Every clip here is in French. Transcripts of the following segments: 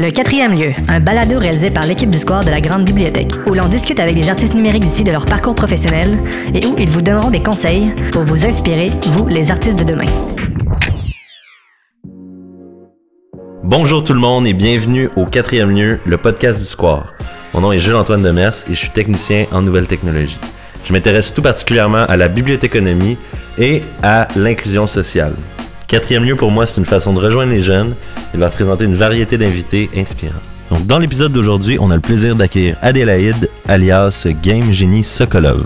Le quatrième lieu, un balado réalisé par l'équipe du Square de la Grande Bibliothèque, où l'on discute avec des artistes numériques d'ici de leur parcours professionnel et où ils vous donneront des conseils pour vous inspirer, vous, les artistes de demain. Bonjour tout le monde et bienvenue au quatrième lieu, le podcast du Square. Mon nom est Jules-Antoine Demers et je suis technicien en nouvelles technologies. Je m'intéresse tout particulièrement à la bibliothéconomie et à l'inclusion sociale. Quatrième lieu pour moi, c'est une façon de rejoindre les jeunes et de leur présenter une variété d'invités inspirants. Donc, dans l'épisode d'aujourd'hui, on a le plaisir d'accueillir Adélaïde, alias Game Genie Sokolov.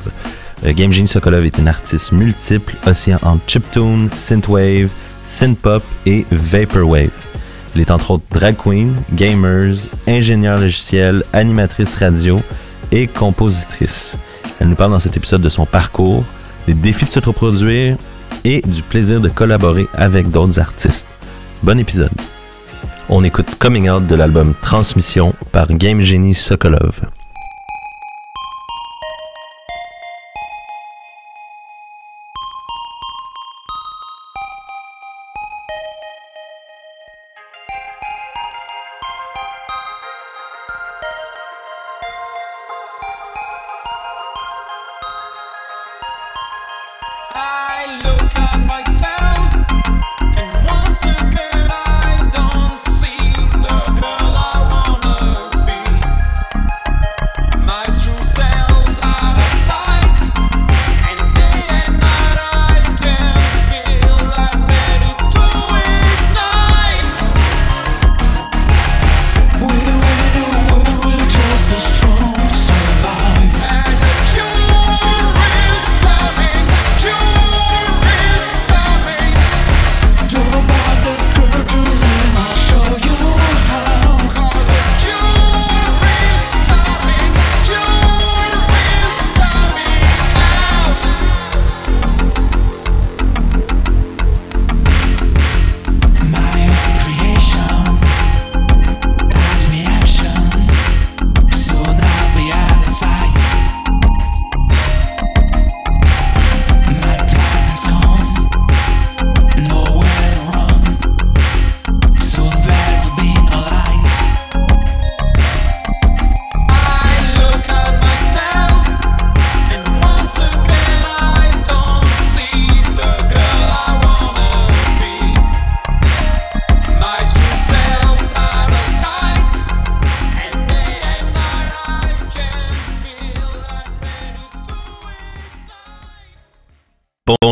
Euh, Game Genie Sokolov est une artiste multiple, oscillant entre chiptune, synthwave, synthpop et vaporwave. Elle est entre autres drag queen, gamers, ingénieur logiciel, animatrice radio et compositrice. Elle nous parle dans cet épisode de son parcours, des défis de se reproduire et du plaisir de collaborer avec d'autres artistes. Bon épisode. On écoute Coming Out de l'album Transmission par Game Genie Sokolov.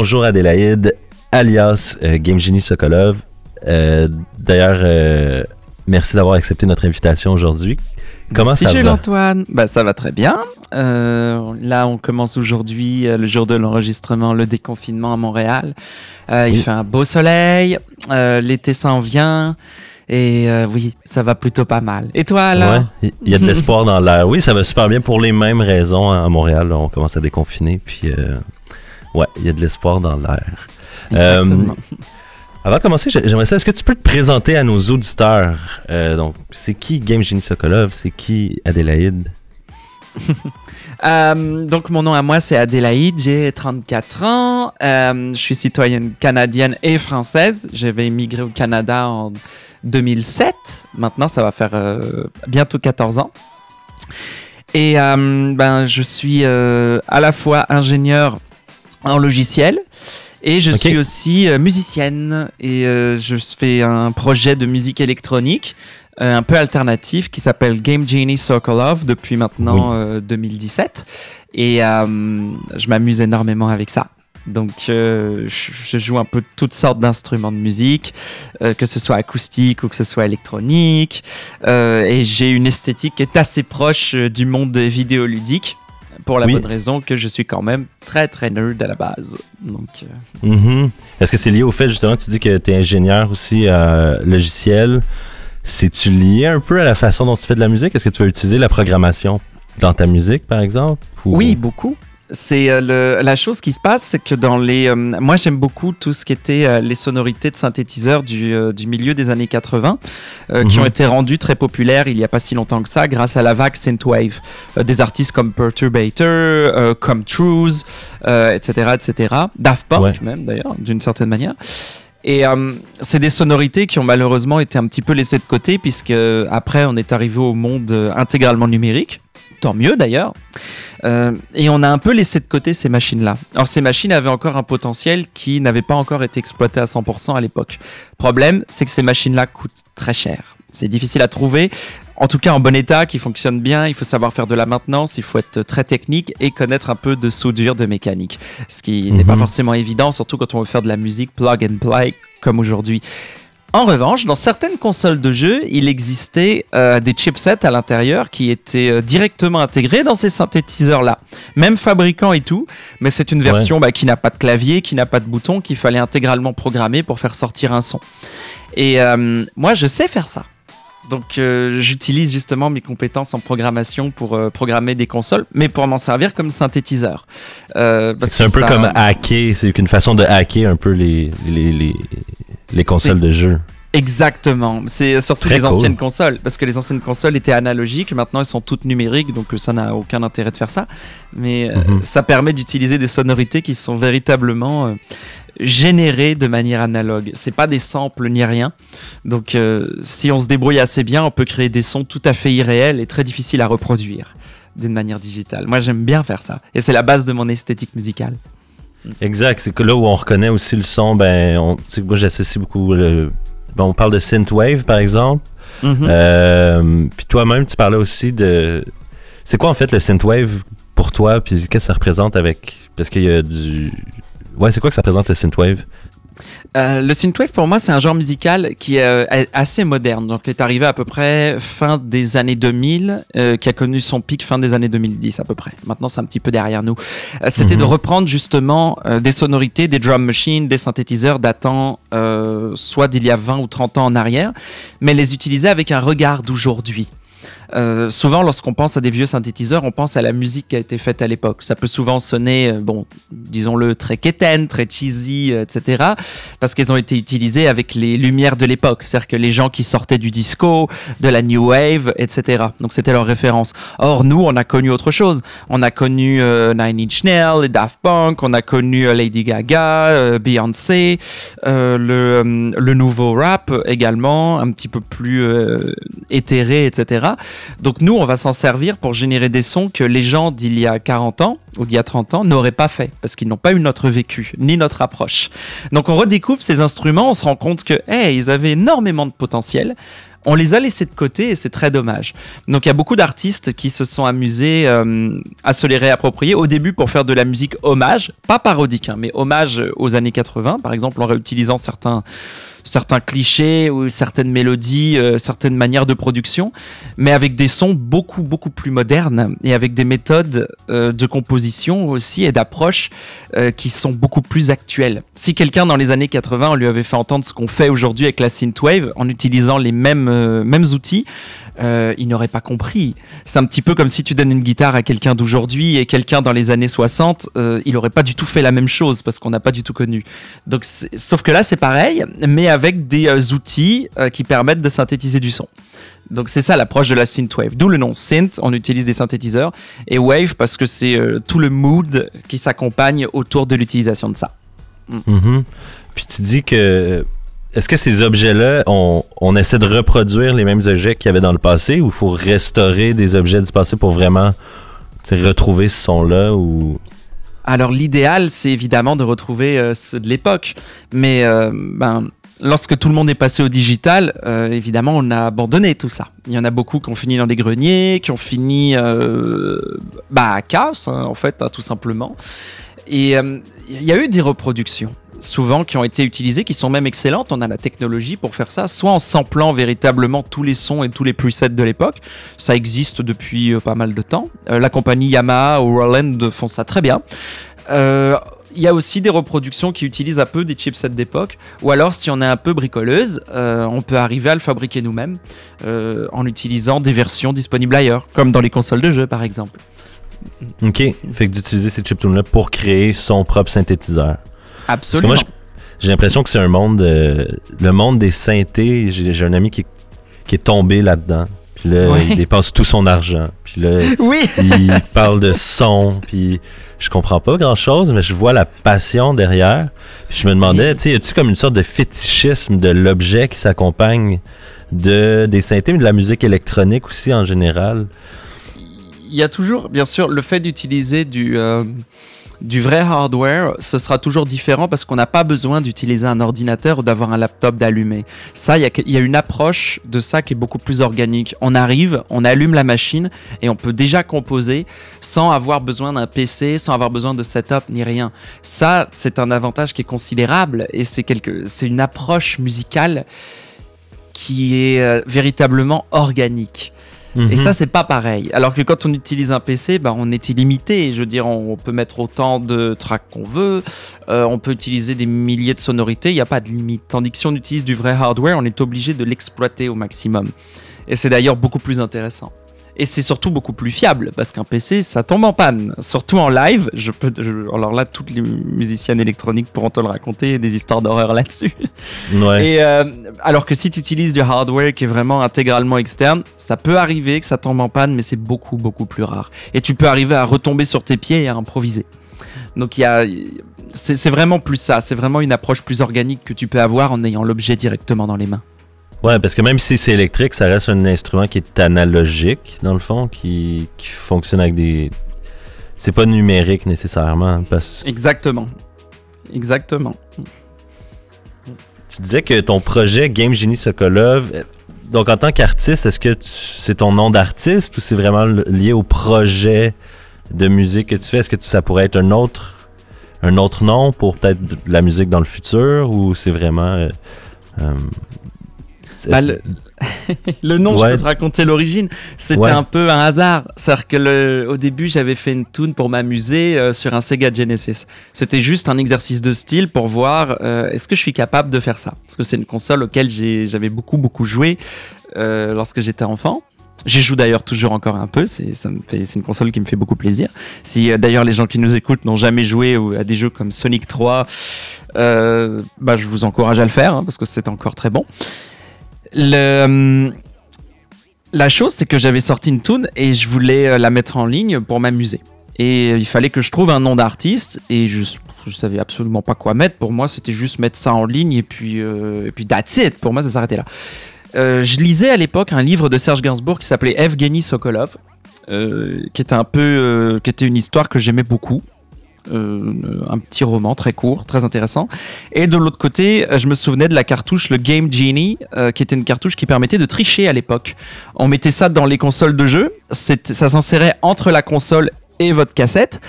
Bonjour Adélaïde, alias euh, Game Genie Sokolov. Euh, D'ailleurs, euh, merci d'avoir accepté notre invitation aujourd'hui. Comment Merci ça Jules va? Antoine. Bah ça va très bien. Euh, là on commence aujourd'hui euh, le jour de l'enregistrement, le déconfinement à Montréal. Euh, Il Oui. fait un beau soleil, euh, l'été s'en vient et euh, oui ça va plutôt pas mal. Et toi alors il y a de l'espoir dans l'air. Oui, ça va super bien pour les mêmes raisons hein, à Montréal. là, on commence à déconfiner, puis euh, ouais, il y a de l'espoir dans l'air. Euh. Avant de commencer, j'ai- j'aimerais ça. Est-ce que tu peux te présenter à nos auditeurs? Euh, Donc, c'est qui Game Genie Sokolov? C'est qui Adélaïde? Euh, donc mon nom à moi c'est Adélaïde, j'ai 34 ans, je suis citoyenne canadienne et française. J'avais immigré au Canada en 2007. Maintenant ça va faire bientôt 14 ans. Et ben je suis à la fois ingénieur en logiciel et je suis aussi euh, musicienne et euh, je fais un projet de musique électronique euh, un peu alternatif qui s'appelle Game Genie Sokolov depuis maintenant euh, 2017 et je m'amuse énormément avec ça. Donc euh, je, joue un peu toutes sortes d'instruments de musique, euh, que ce soit acoustique ou que ce soit électronique, euh, et j'ai une esthétique qui est assez proche du monde vidéoludique pour la Oui. bonne raison que je suis quand même très très nerd à la base. Donc euh, Mhm. Est-ce que c'est lié au fait, justement, tu dis que tu es ingénieur aussi euh, logiciel? C'est-tu lié un peu à la façon dont tu fais de la musique? Est-ce que tu vas utiliser la programmation dans ta musique, par exemple? Ou- Oui, beaucoup. C'est euh, la chose qui se passe, c'est que dans les, euh, moi j'aime beaucoup tout ce qui était euh, les sonorités de synthétiseurs du, euh, du milieu des années 80, euh, qui Mhm. ont été rendues très populaires il y a pas si longtemps que ça, grâce à la vague synthwave, Euh, des artistes comme Perturbator, euh, comme Trues, euh, etc., etc. Daft Punk Ouais. même d'ailleurs, d'une certaine manière. Et euh, c'est des sonorités qui ont malheureusement été un petit peu laissées de côté, puisque après, on est arrivé au monde euh, intégralement numérique. Tant mieux d'ailleurs. Euh, et on a un peu laissé de côté ces machines-là. Alors ces machines avaient encore un potentiel qui n'avait pas encore été exploité à 100% à l'époque. Problème, c'est que ces machines-là coûtent très cher. C'est difficile à trouver. En tout cas, en bon état, qui fonctionne bien, il faut savoir faire de la maintenance, il faut être très technique et connaître un peu de soudure, de mécanique. Ce qui n'est pas Mhm. forcément évident, surtout quand on veut faire de la musique plug and play comme aujourd'hui. En revanche, dans certaines consoles de jeux, il existait euh, des chipsets à l'intérieur qui étaient euh, directement intégrés dans ces synthétiseurs-là. Même fabricant et tout, mais c'est une version bah, qui n'a pas de clavier, qui n'a pas de bouton, qu'il fallait intégralement programmer pour faire sortir un son. Et euh, moi, je sais faire ça. Donc, euh, j'utilise justement mes compétences en programmation pour euh, programmer des consoles, mais pour m'en servir comme synthétiseur. Euh, C'est un peu ça- comme hacker, c'est une façon de hacker un peu les, les, les, les consoles de jeu. Exactement. C'est surtout Très les cool. anciennes consoles, parce que les anciennes consoles étaient analogiques, maintenant elles sont toutes numériques, donc ça n'a aucun intérêt de faire ça. Mais Mhm. ça permet d'utiliser des sonorités qui sont véritablement générées de manière analogue. C'est pas des samples ni rien. Donc euh, si on se débrouille assez bien, on peut créer des sons tout à fait irréels et très difficiles à reproduire d'une manière digitale. Moi j'aime bien faire ça, et c'est la base de mon esthétique musicale. Exact, c'est que là où on reconnaît aussi le son, ben, on, moi j'associe beaucoup. le- ben, on parle de synthwave par exemple. Mhm. Euh, puis toi-même, tu parlais aussi de. C'est quoi en fait le synthwave pour toi? Puis qu'est-ce que ça représente avec. Parce qu'il y a du. Ouais, c'est quoi que ça représente le synthwave? Euh, le synthwave pour moi c'est un genre musical qui est euh, assez moderne donc qui est arrivé à peu près fin des années 2000 euh, qui a connu son pic fin des années 2010 à peu près maintenant c'est un petit peu derrière nous Euh, c'était Mhm. de reprendre justement euh, des sonorités des drum machines des synthétiseurs datant soit d'il y a 20 ou 30 ans en arrière mais les utiliser avec un regard d'aujourd'hui euh, souvent, lorsqu'on pense à des vieux synthétiseurs, on pense à la musique qui a été faite à l'époque. Ça peut souvent sonner, euh, bon, disons-le, très quétaine, très cheesy, euh, etc. Parce qu'ils ont été utilisés avec les lumières de l'époque. C'est-à-dire que les gens qui sortaient du disco, de la new wave, etc. Donc c'était leur référence. Or, nous, on a connu autre chose. On a connu Nine Inch Nails, Daft Punk, on a connu Lady Gaga, Beyoncé, le, nouveau rap également, un petit peu plus éthéré, etc. Donc nous, on va s'en servir pour générer des sons que les gens d'il y a 40 ans ou d'il y a 30 ans n'auraient pas fait parce qu'ils n'ont pas eu notre vécu ni notre approche. Donc on redécouvre ces instruments, on se rend compte que hey, ils avaient énormément de potentiel. On les a laissés de côté et c'est très dommage. Donc il y a beaucoup d'artistes qui se sont amusés euh, à se les réapproprier au début pour faire de la musique hommage, pas parodique, hein, mais hommage aux années 80, par exemple en réutilisant certains certains clichés ou certaines mélodies, euh, certaines manières de production, mais avec des sons beaucoup beaucoup plus modernes et avec des méthodes euh, de composition aussi et d'approche euh, qui sont beaucoup plus actuelles. Si quelqu'un dans les années 80 on lui avait fait entendre ce qu'on fait aujourd'hui avec la synthwave en utilisant les mêmes mêmes outils, euh, il n'aurait pas compris. C'est un petit peu comme si tu donnes une guitare à quelqu'un d'aujourd'hui et quelqu'un dans les années 60, euh, il n'aurait pas du tout fait la même chose parce qu'on n'a pas du tout connu. Donc, sauf que là, c'est pareil, mais avec des euh, outils qui permettent de synthétiser du son. Donc c'est ça l'approche de la synthwave. D'où le nom synth, on utilise des synthétiseurs, et wave parce que c'est tout le mood qui s'accompagne autour de l'utilisation de ça. Mhm. Puis tu dis que. Est-ce que ces objets-là, on, essaie de reproduire les mêmes objets qu'il y avait dans le passé ou il faut restaurer des objets du passé pour vraiment retrouver ce son-là ou? Alors l'idéal, c'est évidemment de retrouver euh, ceux de l'époque, mais euh, ben, lorsque tout le monde est passé au digital, euh, évidemment, on a abandonné tout ça. Il y en a beaucoup qui ont fini dans des greniers, qui ont fini bah, à casse, hein, en fait, hein, tout simplement. Et il y a eu des reproductions souvent qui ont été utilisées, qui sont même excellentes. On a la technologie pour faire ça, soit en samplant véritablement tous les sons et tous les presets de l'époque. Ça existe depuis euh, pas mal de temps. Euh, la compagnie Yamaha ou Roland font ça très bien. Euh, il y a aussi des reproductions qui utilisent un peu des chipsets d'époque, ou alors si on est un peu bricoleuse, on peut arriver à le fabriquer nous-mêmes en utilisant des versions disponibles ailleurs, comme dans les consoles de jeux par exemple. Ok. Fait que d'utiliser ces chiptunes-là pour créer son propre synthétiseur. Parce que Absolument. moi, j'ai l'impression que c'est un monde. euh, le monde des synthés, j'ai un ami qui, qui est tombé là-dedans. Puis là, Ouais. il dépense tout son argent. Puis là, Oui. il parle de son. Puis je comprends pas grand-chose, mais je vois la passion derrière. Puis je me demandais, tu sais, y a-tu comme une sorte de fétichisme de l'objet qui s'accompagne de des synthés, mais de la musique électronique aussi en général? Il y a toujours, bien sûr, le fait d'utiliser du, euh, du vrai hardware, ce sera toujours différent parce qu'on n'a pas besoin d'utiliser un ordinateur ou d'avoir un laptop d'allumer. Ça, il y, y a une approche de ça qui est beaucoup plus organique. On arrive, on allume la machine et on peut déjà composer sans avoir besoin d'un PC, sans avoir besoin de setup ni rien. Ça, c'est un avantage qui est considérable et c'est quelque, c'est une approche musicale qui est euh, véritablement organique. Et Mhm. ça, c'est pas pareil. Alors que quand on utilise un PC, bah, on est illimité. Je veux dire, on, on peut mettre autant de tracks qu'on veut. euh, on peut utiliser des milliers de sonorités. Il n'y a pas de limite. Tandis que si on utilise du vrai hardware, on est obligé de l'exploiter au maximum. Et c'est d'ailleurs beaucoup plus intéressant. Et c'est surtout beaucoup plus fiable parce qu'un PC, ça tombe en panne. Surtout en live. Je peux, je- alors là, toutes les musiciennes électroniques pourront te le raconter, des histoires d'horreur là-dessus. Ouais. Et euh, alors que si tu utilises du hardware qui est vraiment intégralement externe, ça peut arriver que ça tombe en panne, mais c'est beaucoup beaucoup plus rare. Et tu peux arriver à retomber sur tes pieds et à improviser. Donc il y a, c'est c'est vraiment plus ça. C'est vraiment une approche plus organique que tu peux avoir en ayant l'objet directement dans les mains. Ouais, parce que même si c'est électrique, ça reste un instrument qui est analogique, dans le fond, qui, qui fonctionne avec des. C'est pas numérique nécessairement. Parce Exactement. Exactement. tu disais que ton projet Game Genie Sokolov, euh, donc en tant qu'artiste, est-ce que tu- c'est ton nom d'artiste ou c'est vraiment lié au projet de musique que tu fais? Est-ce que tu- ça pourrait être un autre, un autre nom pour peut-être de la musique dans le futur ou c'est vraiment. euh, euh, Bah, le- Le nom, Ouais. je peux te raconter l'origine. C'était Ouais. un peu un hasard. C'est-à-dire que le, au début, j'avais fait une tune pour m'amuser euh, sur un Sega Genesis. C'était juste un exercice de style pour voir euh, est-ce que je suis capable de faire ça? Parce que c'est une console auquel j'ai- j'avais beaucoup, beaucoup joué euh, lorsque j'étais enfant. J'y joue d'ailleurs toujours encore un peu, c'est une console qui me fait beaucoup plaisir. Si euh, d'ailleurs les gens qui nous écoutent n'ont jamais joué ou- à des jeux comme Sonic 3, euh, bah, je vous encourage à le faire hein, parce que c'est encore très bon. Hum, la chose, c'est que j'avais sorti une tune et je voulais euh, la mettre en ligne pour m'amuser. Et euh, il fallait que je trouve un nom d'artiste et je, savais absolument pas quoi mettre. Pour moi, c'était juste mettre ça en ligne et puis, euh, that's it. Pour moi, ça s'arrêtait là. Euh, je lisais à l'époque un livre de Serge Gainsbourg qui s'appelait Evgeny Sokolov, euh, qui était un peu, euh, qui était une histoire que j'aimais beaucoup. Euh, un petit roman très court, très intéressant. Et de l'autre côté, je me souvenais de la cartouche, le Game Genie, euh, qui était une cartouche qui permettait de tricher à l'époque. On mettait ça dans les consoles de jeu, ça s'insérait entre la console et votre cassette.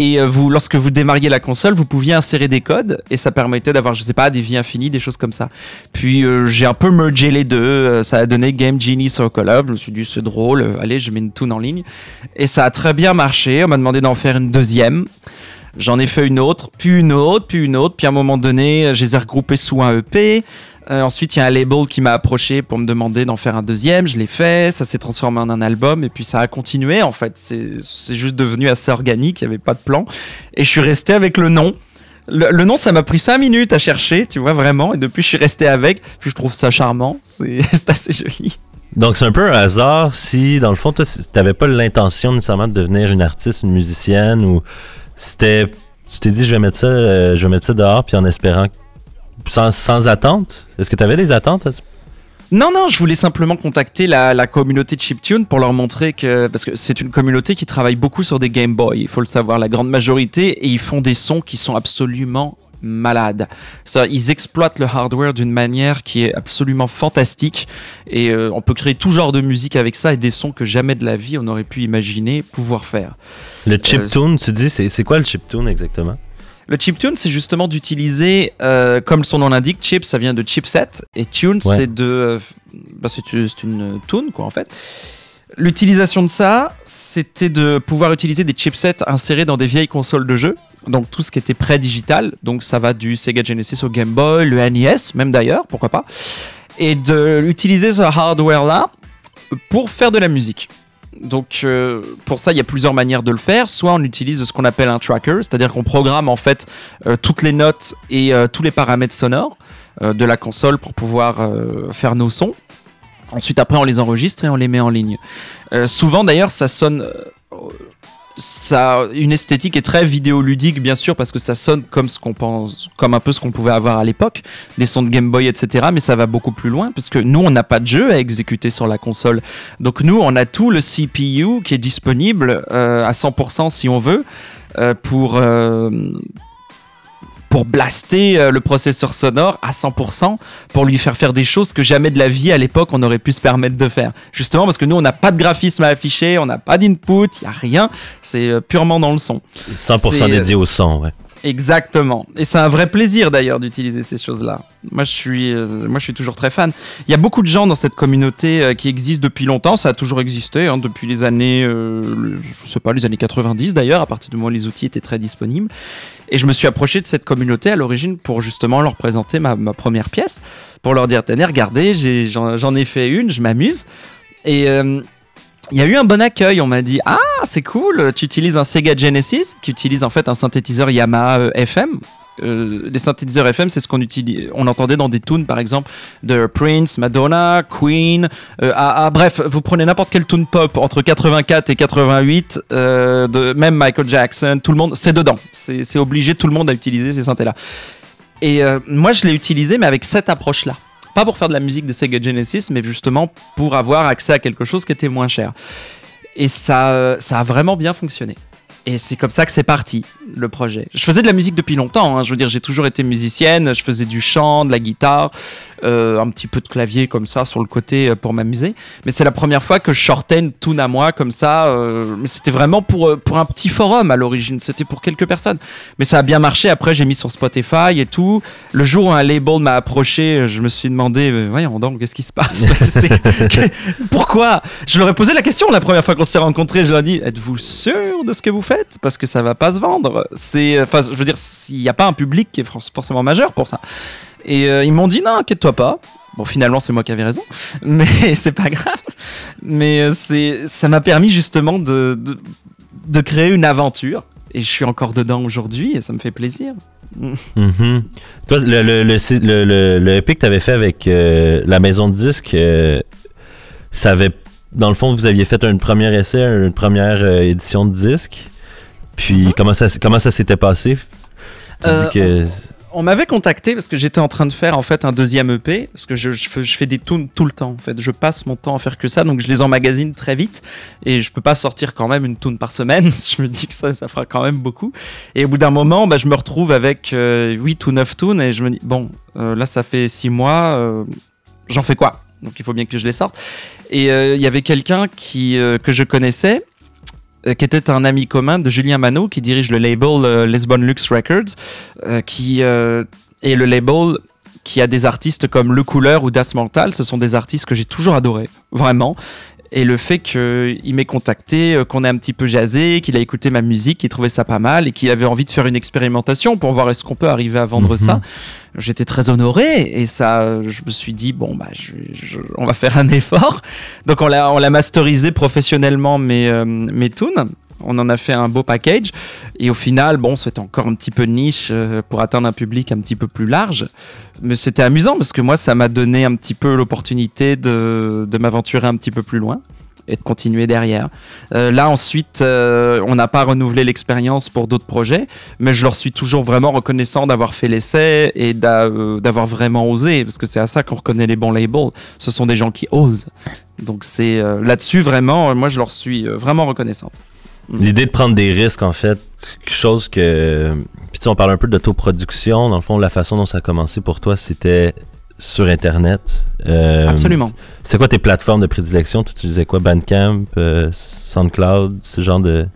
Et euh, vous, lorsque vous démarriez la console, vous pouviez insérer des codes et ça permettait d'avoir, je sais pas, des vies infinies, des choses comme ça. Puis j'ai un peu mergé les deux. ça a donné Game Genie Sokolov. Je me suis dit c'est drôle. allez, je mets une tune en ligne et ça a très bien marché. On m'a demandé d'en faire une deuxième. J'en ai fait une autre, puis une autre, puis une autre. Puis à un moment donné, euh, je les ai regroupés sous un EP. Euh, ensuite, il y a un label qui m'a approché pour me demander d'en faire un deuxième. Je l'ai fait. Ça s'est transformé en un album. Et puis ça a continué. En fait, c'est juste devenu assez organique. Il n'y avait pas de plan. Et je suis resté avec le nom. Le, nom, ça m'a pris 5 minutes à chercher, tu vois, vraiment. Et depuis, je suis resté avec. Puis je trouve ça charmant. C'est assez joli. Donc c'est un peu un hasard si, dans le fond, toi, si t'avais pas l'intention nécessairement de devenir une artiste, une musicienne, ou c'était, tu t'es dit je vais mettre ça, euh, je vais mettre ça dehors, puis en espérant, sans, sans attente? Est-ce que tu avais des attentes Non, non, je voulais simplement contacter la, la communauté de Chiptune pour leur montrer que. Parce que c'est une communauté qui travaille beaucoup sur des Game Boy, il faut le savoir, la grande majorité, et ils font des sons qui sont absolument malades. Ça, ils exploitent le hardware d'une manière qui est absolument fantastique, et euh, on peut créer tout genre de musique avec ça, et des sons que jamais de la vie on aurait pu imaginer pouvoir faire. Le chiptune, tu dis, c'est, quoi le chiptune exactement? Le chiptune, c'est justement d'utiliser, euh, comme son nom l'indique, chip, ça vient de chipset, et tune, Ouais. c'est de, euh, bah, c'est c'est une tune quoi en fait. L'utilisation de ça, c'était de pouvoir utiliser des chipsets insérés dans des vieilles consoles de jeux, donc tout ce qui était pré-digital, donc ça va du Sega Genesis au Game Boy, le NES, même d'ailleurs, pourquoi pas, et de utiliser ce hardware là pour faire de la musique. Donc euh, pour ça, il y a plusieurs manières de le faire. Soit on utilise ce qu'on appelle un tracker, c'est-à-dire qu'on programme en fait euh, toutes les notes et euh, tous les paramètres sonores de la console pour pouvoir faire nos sons. Ensuite, après, on les enregistre et on les met en ligne. Euh, souvent, d'ailleurs, ça sonne. ça une esthétique est très vidéoludique, bien sûr, parce que ça sonne comme ce qu'on pense, comme un peu ce qu'on pouvait avoir à l'époque, les sons de Game Boy, etc. Mais ça va beaucoup plus loin, parce que nous, on n'a pas de jeu à exécuter sur la console. Donc nous, on a tout le CPU qui est disponible euh, à 100% si on veut euh, pour pour blaster euh, le processeur sonore à 100% pour lui faire faire des choses que jamais de la vie à l'époque on aurait pu se permettre de faire. Justement parce que nous on n'a pas de graphisme à afficher, on n'a pas d'input, il y a rien, c'est euh, purement dans le son. 100% C'est, dédié au son, ouais. Exactement. Et c'est un vrai plaisir d'ailleurs d'utiliser ces choses-là. Moi je suis, euh, moi je suis toujours très fan. Il y a beaucoup de gens dans cette communauté euh, qui existent depuis longtemps. Ça a toujours existé hein, depuis les années, euh, le- je sais pas, les années 90 d'ailleurs, à partir du moment où les outils étaient très disponibles. Et je me suis approché de cette communauté à l'origine pour justement leur présenter ma, première pièce, pour leur dire tenez, regardez, j'en j'en ai fait une, je m'amuse. Et euh, il y a eu un bon accueil. On m'a dit Ah, c'est cool, tu utilises un Sega Genesis qui utilise en fait un synthétiseur Yamaha euh, FM. Euh, des synthétiseurs FM, c'est ce qu'on utilise, on entendait dans des tunes par exemple de Prince, Madonna, Queen, euh, ah, ah, bref, vous prenez n'importe quelle tune pop entre 84 et 88, euh, même Michael Jackson, tout le monde, c'est dedans, c'est obligé, tout le monde a utilisé ces synthés là. Et moi je l'ai utilisé mais avec cette approche là. Pas pour faire de la musique de Sega Genesis, mais justement pour avoir accès à quelque chose qui était moins cher. Et ça, euh, ça a vraiment bien fonctionné. Et c'est comme ça que c'est parti, le projet. Je faisais de la musique depuis longtemps, hein. je veux dire, j'ai toujours été musicienne, je faisais du chant, de la guitare, euh, un petit peu de clavier comme ça sur le côté euh, pour m'amuser. Mais c'est la première fois que je sortais une tune à moi comme ça. euh, c'était vraiment pour, pour un petit forum à l'origine, c'était pour quelques personnes. Mais ça a bien marché, après j'ai mis sur Spotify et tout. Le jour où un label m'a approché, je me suis demandé, voyons donc, qu'est-ce qui se passe? Pourquoi Je leur ai posé la question la première fois qu'on s'est rencontrés. Je leur ai dit, êtes-vous sûr de ce que vous faites? Parce que ça va pas se vendre. Je veux dire, il n'y a pas un public qui est for- forcément majeur pour ça. Et euh, ils m'ont dit, non, inquiète-toi pas. Bon, finalement, c'est moi qui avais raison, mais c'est pas grave. Mais euh, c'est, ça m'a permis justement de, de, de créer une aventure. Et je suis encore dedans aujourd'hui et ça me fait plaisir. Mhm. Toi, le, le, le, le, EP que tu avais fait avec euh, la maison de disques, euh, ça avait. Dans le fond, vous aviez fait une première essai, une première euh, édition de disque. Puis comment ça, comment ça s'était passé? Tu dis que. On m'avait contacté parce que j'étais en train de faire en fait un deuxième EP parce que je, fais, des tunes tout le temps en fait. Je passe mon temps à faire que ça donc je les emmagasine très vite et je peux pas sortir quand même une tune par semaine. Je me dis que ça, ça fera quand même beaucoup. Et au bout d'un moment, bah, je me retrouve avec euh, 8 ou 9 tunes et je me dis bon, euh, là ça fait 6 mois, euh, j'en fais quoi? Donc il faut bien que je les sorte. Et euh, il y avait quelqu'un qui que je connaissais qui était un ami commun de Julien Manot, qui dirige le label euh, Lisbon Lux Records, euh, qui euh, est le label qui a des artistes comme Le Couleur ou Das Mental. Ce sont des artistes que j'ai toujours adorés, vraiment. Et le fait qu'il m'ait contacté, euh, qu'on ait un petit peu jasé, qu'il a écouté ma musique, qu'il trouvait ça pas mal et qu'il avait envie de faire une expérimentation pour voir est-ce qu'on peut arriver à vendre Mhm. ça, j'étais très honoré et ça, je me suis dit bon bah, je- je- on va faire un effort. Donc on l'a, on l'a masterisé professionnellement mes euh, mes tunes. On en a fait un beau package et au final, bon, c'était encore un petit peu niche euh, pour atteindre un public un petit peu plus large. Mais c'était amusant parce que moi, ça m'a donné un petit peu l'opportunité de, de m'aventurer un petit peu plus loin et de continuer derrière. Euh, là, ensuite, euh, on n'a pas renouvelé l'expérience pour d'autres projets, mais je leur suis toujours vraiment reconnaissant d'avoir fait l'essai et d'a- d'avoir vraiment osé, parce que c'est à ça qu'on reconnaît les bons labels. Ce sont des gens qui osent. Donc c'est là-dessus vraiment, moi je leur suis vraiment reconnaissante. L'idée de prendre des risques, en fait, quelque chose que. Puis tu sais, on parle un peu d'autoproduction. Dans le fond, la façon dont ça a commencé pour toi, c'était sur Internet. Euh, Absolument. C'est quoi tes plateformes de prédilection? Tu utilisais quoi? Bandcamp, euh, SoundCloud, ce genre de.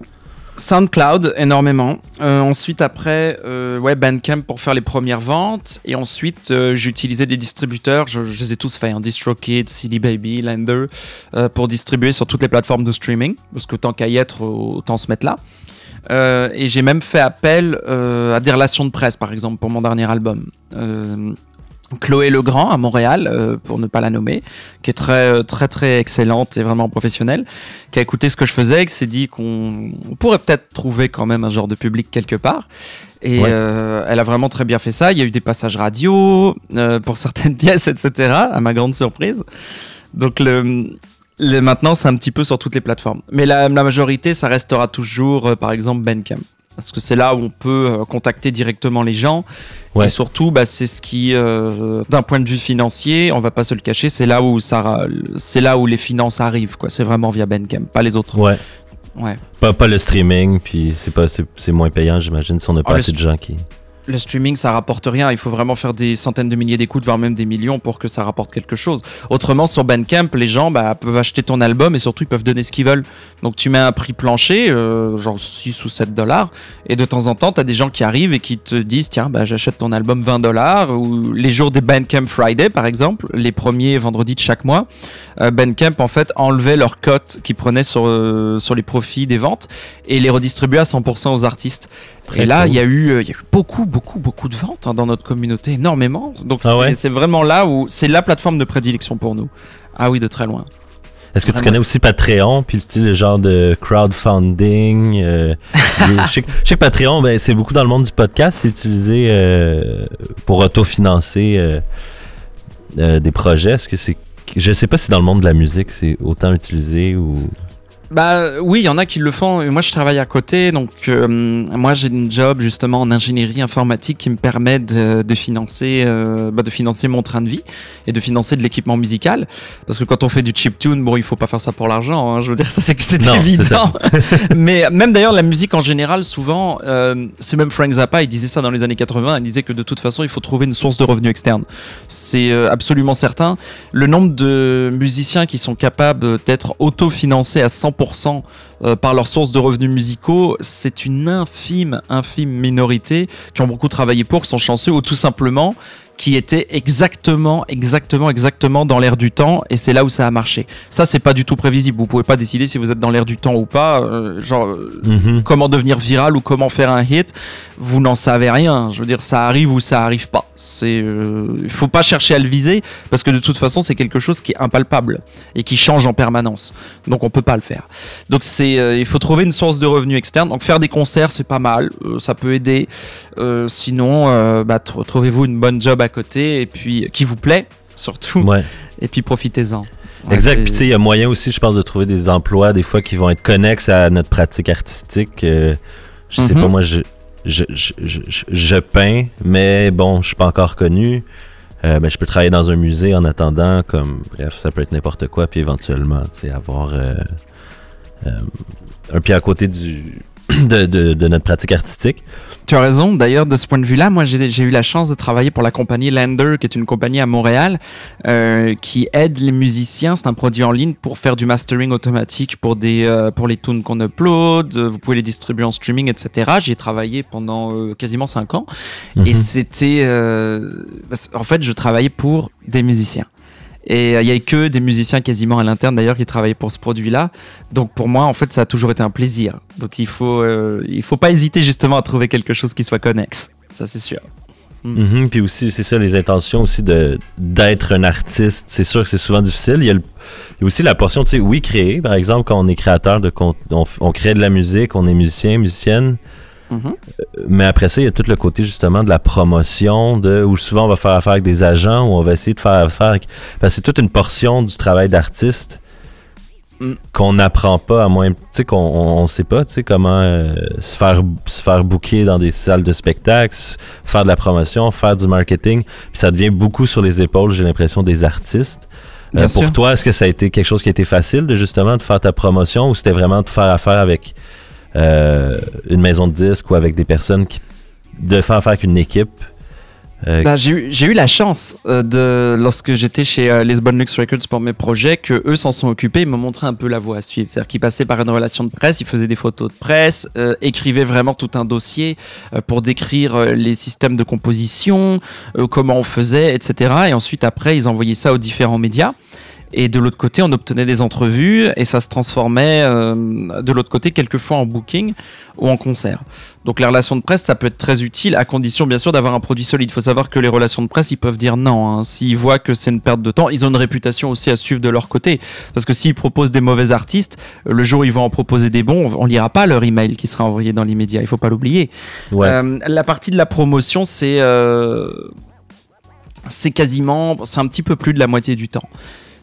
SoundCloud énormément. Euh, ensuite après, euh, Bandcamp pour faire les premières ventes. Et ensuite, euh, j'ai utilisé des distributeurs. Je, les ai tous faits. Hein, DistroKid, CD Baby, Lender, euh, pour distribuer sur toutes les plateformes de streaming. Parce que tant qu'à y être, autant se mettre là. Et j'ai même fait appel à des relations de presse, par exemple, pour mon dernier album. Chloé Legrand à Montréal, euh, pour ne pas la nommer, qui est très euh, très très excellente et vraiment professionnelle, qui a écouté ce que je faisais et qui s'est dit qu'on on pourrait peut-être trouver quand même un genre de public quelque part. Et Ouais. euh, elle a vraiment très bien fait ça. Il y a eu des passages radio euh, pour certaines pièces, etc. À ma grande surprise. Donc le, le- maintenant, c'est un petit peu sur toutes les plateformes. Mais la, la majorité, ça restera toujours, par exemple, Bandcamp. Parce que c'est là où on peut euh, contacter directement les gens. Ouais. Et surtout, bah, c'est ce qui, euh, d'un point de vue financier, on va pas se le cacher, c'est là où ça, c'est là où les finances arrivent. Quoi. C'est vraiment via Bandcamp, pas les autres. Ouais. Ouais. Pas, pas le streaming, puis c'est pas c'est moins payant, j'imagine, si on n'a pas le assez de gens qui. Le streaming, ça rapporte rien. Il faut vraiment faire des centaines de milliers d'écoutes, voire même des millions pour que ça rapporte quelque chose. Autrement, sur Bandcamp, les gens bah, peuvent acheter ton album et surtout, ils peuvent donner ce qu'ils veulent. Donc, tu mets un prix plancher, euh, genre 6 ou 7 dollars. Et de temps en temps, tu as des gens qui arrivent et qui te disent Tiens, bah, j'achète ton album 20 dollars. Ou les jours des Bandcamp Friday, par exemple, les premiers vendredis de chaque mois, euh, Bandcamp, en fait, enlevait leur cote qu'ils prenaient sur, euh, sur les profits des ventes et les redistribuait à 100% aux artistes. Très et là, cool. il y a eu, il y a eu beaucoup, beaucoup, beaucoup de ventes hein, dans notre communauté, énormément. Donc Ah c'est ouais vraiment là où c'est la plateforme de prédilection pour nous. Ah oui, de très loin. Est-ce que tu connais aussi Patreon, puis le genre de crowdfunding euh, les- je, sais, que- je sais que Patreon, ben, c'est beaucoup dans le monde du podcast, c'est utilisé euh, pour autofinancer euh, euh, des projets. Est-ce que c'est je sais pas si dans le monde de la musique c'est autant utilisé ou Bah oui, il y en a qui le font. Moi, je travaille à côté, donc euh, moi j'ai une job justement en ingénierie informatique qui me permet de, de financer, euh, bah, de financer mon train de vie et de financer de l'équipement musical. Parce que quand on fait du chiptune, bon, il faut pas faire ça pour l'argent. hein. je veux dire, ça c'est que c'est évident. Mais même d'ailleurs, la musique en général, souvent, euh, c'est même Frank Zappa, il disait ça dans les années 80. Il disait que de toute façon, il faut trouver une source de revenus externe. C'est absolument certain. Le nombre de musiciens qui sont capables d'être autofinancés à 100% 100% euh, par leurs sources de revenus musicaux, c'est une infime, infime minorité qui ont beaucoup travaillé pour, qui sont chanceux ou tout simplement qui étaient exactement, exactement, exactement dans l'air du temps et c'est là où ça a marché. Ça, c'est pas du tout prévisible. Vous pouvez pas décider si vous êtes dans l'air du temps ou pas. euh, genre, euh, Mhm. comment devenir viral ou comment faire un hit, vous n'en savez rien. Je veux dire, ça arrive ou ça arrive pas. C'est, euh, il faut pas chercher à le viser parce que de toute façon, c'est quelque chose qui est impalpable et qui change en permanence. Donc, on peut pas le faire. Donc, c'est, euh, il faut trouver une source de revenus externe. Donc, faire des concerts, c'est pas mal, euh, ça peut aider. Euh, sinon, bah, tr- trouvez-vous une bonne job à côté et puis qui vous plaît surtout. ouais. Et puis profitez-en. Ouais, Exact. Puis tu sais, il y a moyen aussi, je pense, de trouver des emplois des fois qui vont être connexes à notre pratique artistique. Je sais Mhm. pas, moi, je, je, je, je, je- peins, mais bon, je suis pas encore connu. Euh, ben, je peux travailler dans un musée en attendant, comme bref, ça peut être n'importe quoi, puis éventuellement, tu sais, avoir euh, un pied à côté du de, de, de notre pratique artistique. Tu as raison. D'ailleurs, de ce point de vue-là, moi, j'ai eu la chance de travailler pour la compagnie Lander, qui est une compagnie à Montréal, euh, qui aide les musiciens. C'est un produit en ligne pour faire du mastering automatique pour des euh, pour les tunes qu'on upload. Euh, Vous pouvez les distribuer en streaming, etc. J'y ai travaillé pendant euh, quasiment cinq ans. Et Mhm. c'était, euh, en fait, je travaillais pour des musiciens. Et euh, il y a que des musiciens quasiment à l'interne d'ailleurs qui travaillaient pour ce produit-là. Donc pour moi, en fait, ça a toujours été un plaisir. Donc il faut, euh, faut pas hésiter justement à trouver quelque chose qui soit connexe. Ça c'est sûr. Mhm, Puis aussi, c'est ça, les intentions aussi d'être un artiste. C'est sûr que c'est souvent difficile. Il y, a aussi la portion, tu sais, oui, créer. Par exemple, quand on est créateur de on crée de la musique, on est musicien, musicienne. Mhm. Mais après ça, il y a tout le côté justement de la promotion, de où souvent on va faire affaire avec des agents, où on va essayer de faire affaire avec. Parce que c'est toute une portion du travail d'artiste Mm. qu'on n'apprend pas, à moins. Tu sais, qu'on on, on sait pas, tu sais, comment euh, se faire se faire booker dans des salles de spectacle, faire de la promotion, faire du marketing. Puis ça devient beaucoup sur les épaules, j'ai l'impression, des artistes. Euh, pour toi, est-ce que ça a été quelque chose qui a été facile de justement de faire ta promotion ou c'était vraiment de faire affaire avec euh, une maison de disques ou avec des personnes qui de faire affaire avec une équipe euh, Bah, j'ai eu, la chance euh, de lorsque j'étais chez euh, Lisbon Lux Records pour mes projets que eux s'en sont occupés, ils m'ont montré un peu la voie à suivre. C'est-à-dire qu'ils passaient par une relation de presse, ils faisaient des photos de presse, écrivaient vraiment tout un dossier pour décrire les systèmes de composition, comment on faisait, etc. Et ensuite après ils envoyaient ça aux différents médias. Et de l'autre côté, on obtenait des entrevues et ça se transformait euh, de l'autre côté quelquefois en booking ou en concert. Donc les relations de presse, ça peut être très utile à condition bien sûr d'avoir un produit solide. Il faut savoir que les relations de presse, ils peuvent dire non. hein. S'ils voient que c'est une perte de temps, ils ont une réputation aussi à suivre de leur côté. Parce que s'ils proposent des mauvais artistes, le jour où ils vont en proposer des bons, on lira pas leur email qui sera envoyé dans l'immédiat. Il faut pas l'oublier. ouais. Euh, la partie de la promotion, c'est euh, c'est quasiment, c'est un petit peu plus de la moitié du temps.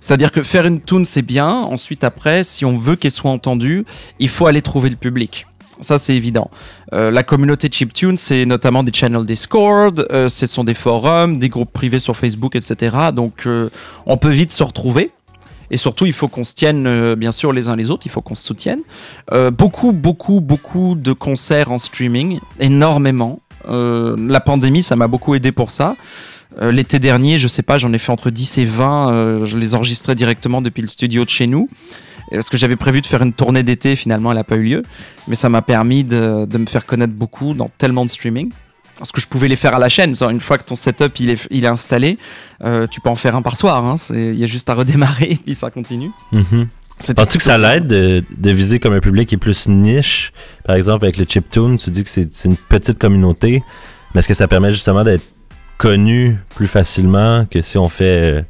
C'est-à-dire que faire une tune, c'est bien. Ensuite, après, si on veut qu'elle soit entendue, il faut aller trouver le public. Ça, c'est évident. Euh, la communauté Chiptune, c'est notamment des channels Discord, euh, ce sont des forums, des groupes privés sur Facebook, etc. Donc, euh, on peut vite se retrouver. Et surtout, il faut qu'on se tienne, bien sûr, les uns les autres, il faut qu'on se soutienne. Beaucoup, beaucoup, beaucoup de concerts en streaming, énormément. La pandémie, ça m'a beaucoup aidé pour ça. Euh, L'été dernier, je sais pas, j'en ai fait entre 10 et 20. euh, je les enregistrais directement depuis le studio de chez nous. Parce que j'avais prévu de faire une tournée d'été, finalement, elle n'a pas eu lieu. Mais ça m'a permis de, de me faire connaître beaucoup dans tellement de streaming. Parce que je pouvais les faire à la chaîne. Une fois que ton setup il est, il est installé, euh, tu peux en faire un par soir. hein. Il y a juste à redémarrer et puis ça continue. Mhm. C'était Penses-tu que ça l'aide de, de viser comme un public qui est plus niche? Par exemple, avec le chiptune, tu dis que c'est une petite communauté, mais est-ce que ça permet justement d'être connu plus facilement que si on fait, euh,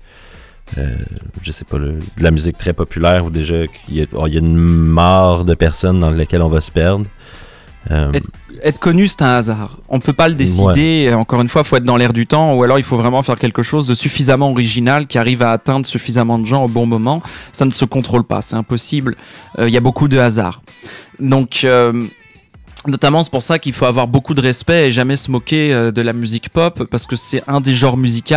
euh, je sais pas, le- de la musique très populaire ou déjà qu'il y, a- oh, il y a une mare de personnes dans lesquelles on va se perdre? Euh, Être connu, c'est un hasard. On peut pas le décider. Encore une fois, faut être dans l'air du temps, ou alors il faut vraiment faire quelque chose de suffisamment original qui arrive à atteindre suffisamment de gens au bon moment. Ça ne se contrôle pas, c'est impossible. Euh, Il y a beaucoup de hasard. Donc, notamment, c'est pour ça qu'il faut avoir beaucoup de respect et jamais se moquer euh, de la musique pop, parce que c'est un des genres musicaux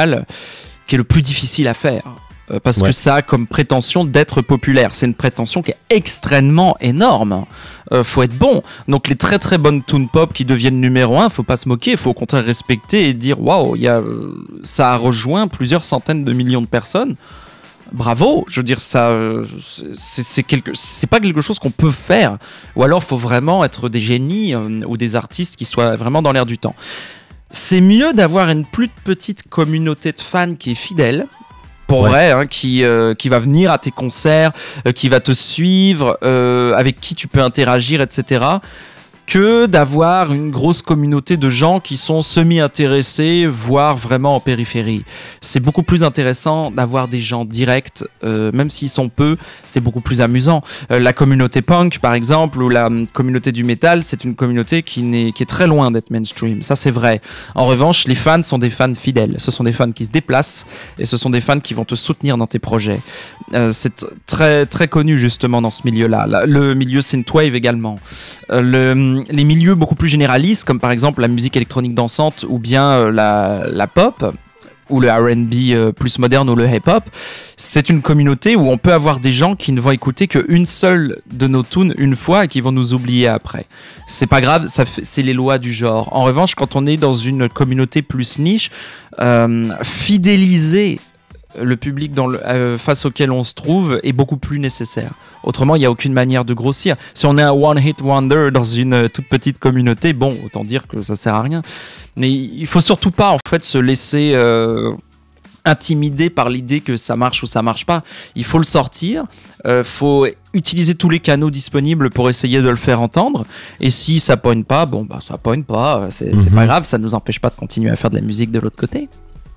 qui est le plus difficile à faire. Euh, Parce Ouais. que ça a comme prétention d'être populaire. C'est une prétention qui est extrêmement énorme. Euh, faut être bon. Donc les très très bonnes tune pop qui deviennent numéro un, faut pas se moquer, faut au contraire respecter et dire waouh, ça a rejoint plusieurs centaines de millions de personnes. Bravo, je veux dire ça, euh, c'est c'est quelque, c'est pas quelque chose qu'on peut faire. Ou alors faut vraiment être des génies euh, ou des artistes qui soient vraiment dans l'air du temps. C'est mieux d'avoir une plus petite communauté de fans qui est fidèle. Pour Ouais. vrai, hein, qui, euh, qui va venir à tes concerts, euh, qui va te suivre, euh, avec qui tu peux interagir, etc. Que d'avoir une grosse communauté de gens qui sont semi-intéressés, voire vraiment en périphérie. C'est beaucoup plus intéressant d'avoir des gens directs, euh, même s'ils sont peu, c'est beaucoup plus amusant. Euh, la communauté punk, par exemple, ou la hum, communauté du métal, c'est une communauté qui, n'est, qui est très loin d'être mainstream. Ça, c'est vrai. En revanche, les fans sont des fans fidèles. Ce sont des fans qui se déplacent et ce sont des fans qui vont te soutenir dans tes projets. Euh, c'est très, très connu, justement, dans ce milieu-là. Le milieu synthwave également. Euh, le- les milieux beaucoup plus généralistes, comme par exemple la musique électronique dansante ou bien euh, la, pop, ou le RB euh, plus moderne ou le hip-hop, c'est une communauté où on peut avoir des gens qui ne vont écouter qu'une seule de nos tunes une fois et qui vont nous oublier après. C'est pas grave, c'est les lois du genre. En revanche, quand on est dans une communauté plus niche, fidéliser le public dans le, euh, face auquel on se trouve est beaucoup plus nécessaire. Autrement, il n'y a aucune manière de grossir. Si on est un one-hit wonder dans une euh, toute petite communauté, bon, autant dire que ça sert à rien. Mais il faut surtout pas, en fait, se laisser euh, intimider par l'idée que ça marche ou ça marche pas. Il faut le sortir. Il faut utiliser tous les canaux disponibles pour essayer de le faire entendre. Et si ça pogne pas, bon, bah, ça pogne pas. C'est Mhm. pas grave. Ça nous empêche pas de continuer à faire de la musique de l'autre côté.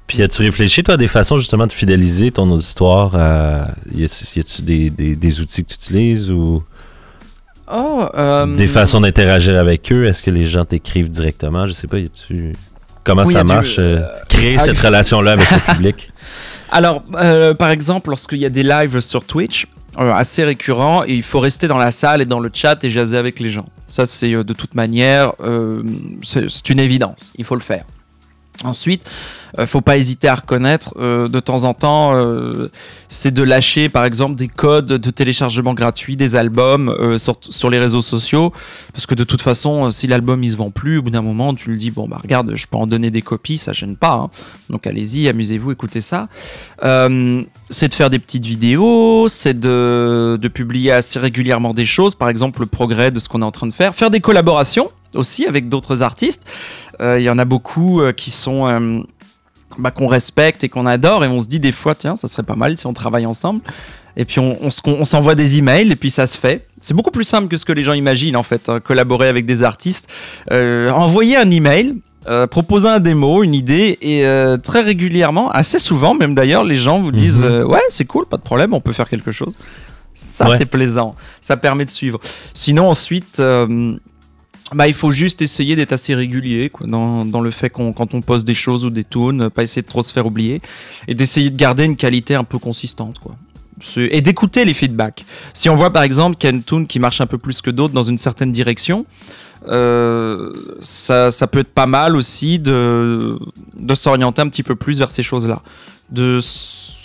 Puis as-tu réfléchi, toi, à des façons justement de fidéliser ton auditoire? À... Y a-tu des, des, des outils que tu utilises ou Oh, euh, des façons d'interagir avec eux? Est-ce que les gens t'écrivent directement? Je sais pas, y a-tu... Comment Oui, ça du- marche? euh, créer ah, cette relation-là avec le public? Alors, euh, par exemple, lorsqu'il y a des lives sur Twitch, euh, assez récurrents, et il faut rester dans la salle et dans le chat et jaser avec les gens. Ça, c'est euh, de toute manière, euh, c'est une évidence. Il faut le faire. Ensuite, euh, faut pas hésiter à reconnaître euh, de temps en temps, euh, c'est de lâcher par exemple des codes de téléchargement gratuit des albums euh, sur, sur les réseaux sociaux, parce que de toute façon, si l'album il se vend plus, au bout d'un moment, tu le dis bon bah regarde, je peux en donner des copies, ça gêne pas. hein. Donc allez-y, amusez-vous, écoutez ça. C'est de faire des petites vidéos, c'est de, de publier assez régulièrement des choses, par exemple le progrès de ce qu'on est en train de faire, faire des collaborations aussi avec d'autres artistes. Euh, Il y en a beaucoup euh, qui sont euh, bah, qu'on respecte et qu'on adore et on se dit des fois tiens ça serait pas mal si on travaille ensemble. Et puis on, on se- on s'envoie des emails et puis ça se fait. C'est beaucoup plus simple que ce que les gens imaginent en fait. hein, collaborer avec des artistes, euh, envoyer un email, euh, proposer un démo, une idée et euh, très régulièrement, assez souvent même d'ailleurs, les gens vous disent Mhm. euh, ouais c'est cool, pas de problème, on peut faire quelque chose. Ça Ouais. c'est plaisant, ça permet de suivre. Sinon ensuite. Bah, il faut juste essayer d'être assez régulier quoi, dans, dans le fait qu'on quand on poste des choses ou des tunes, pas essayer de trop se faire oublier et d'essayer de garder une qualité un peu consistante. Quoi. Et d'écouter les feedbacks. Si on voit par exemple qu'il y a une tune qui marche un peu plus que d'autres dans une certaine direction, euh, ça, ça peut être pas mal aussi de, de s'orienter un petit peu plus vers ces choses-là.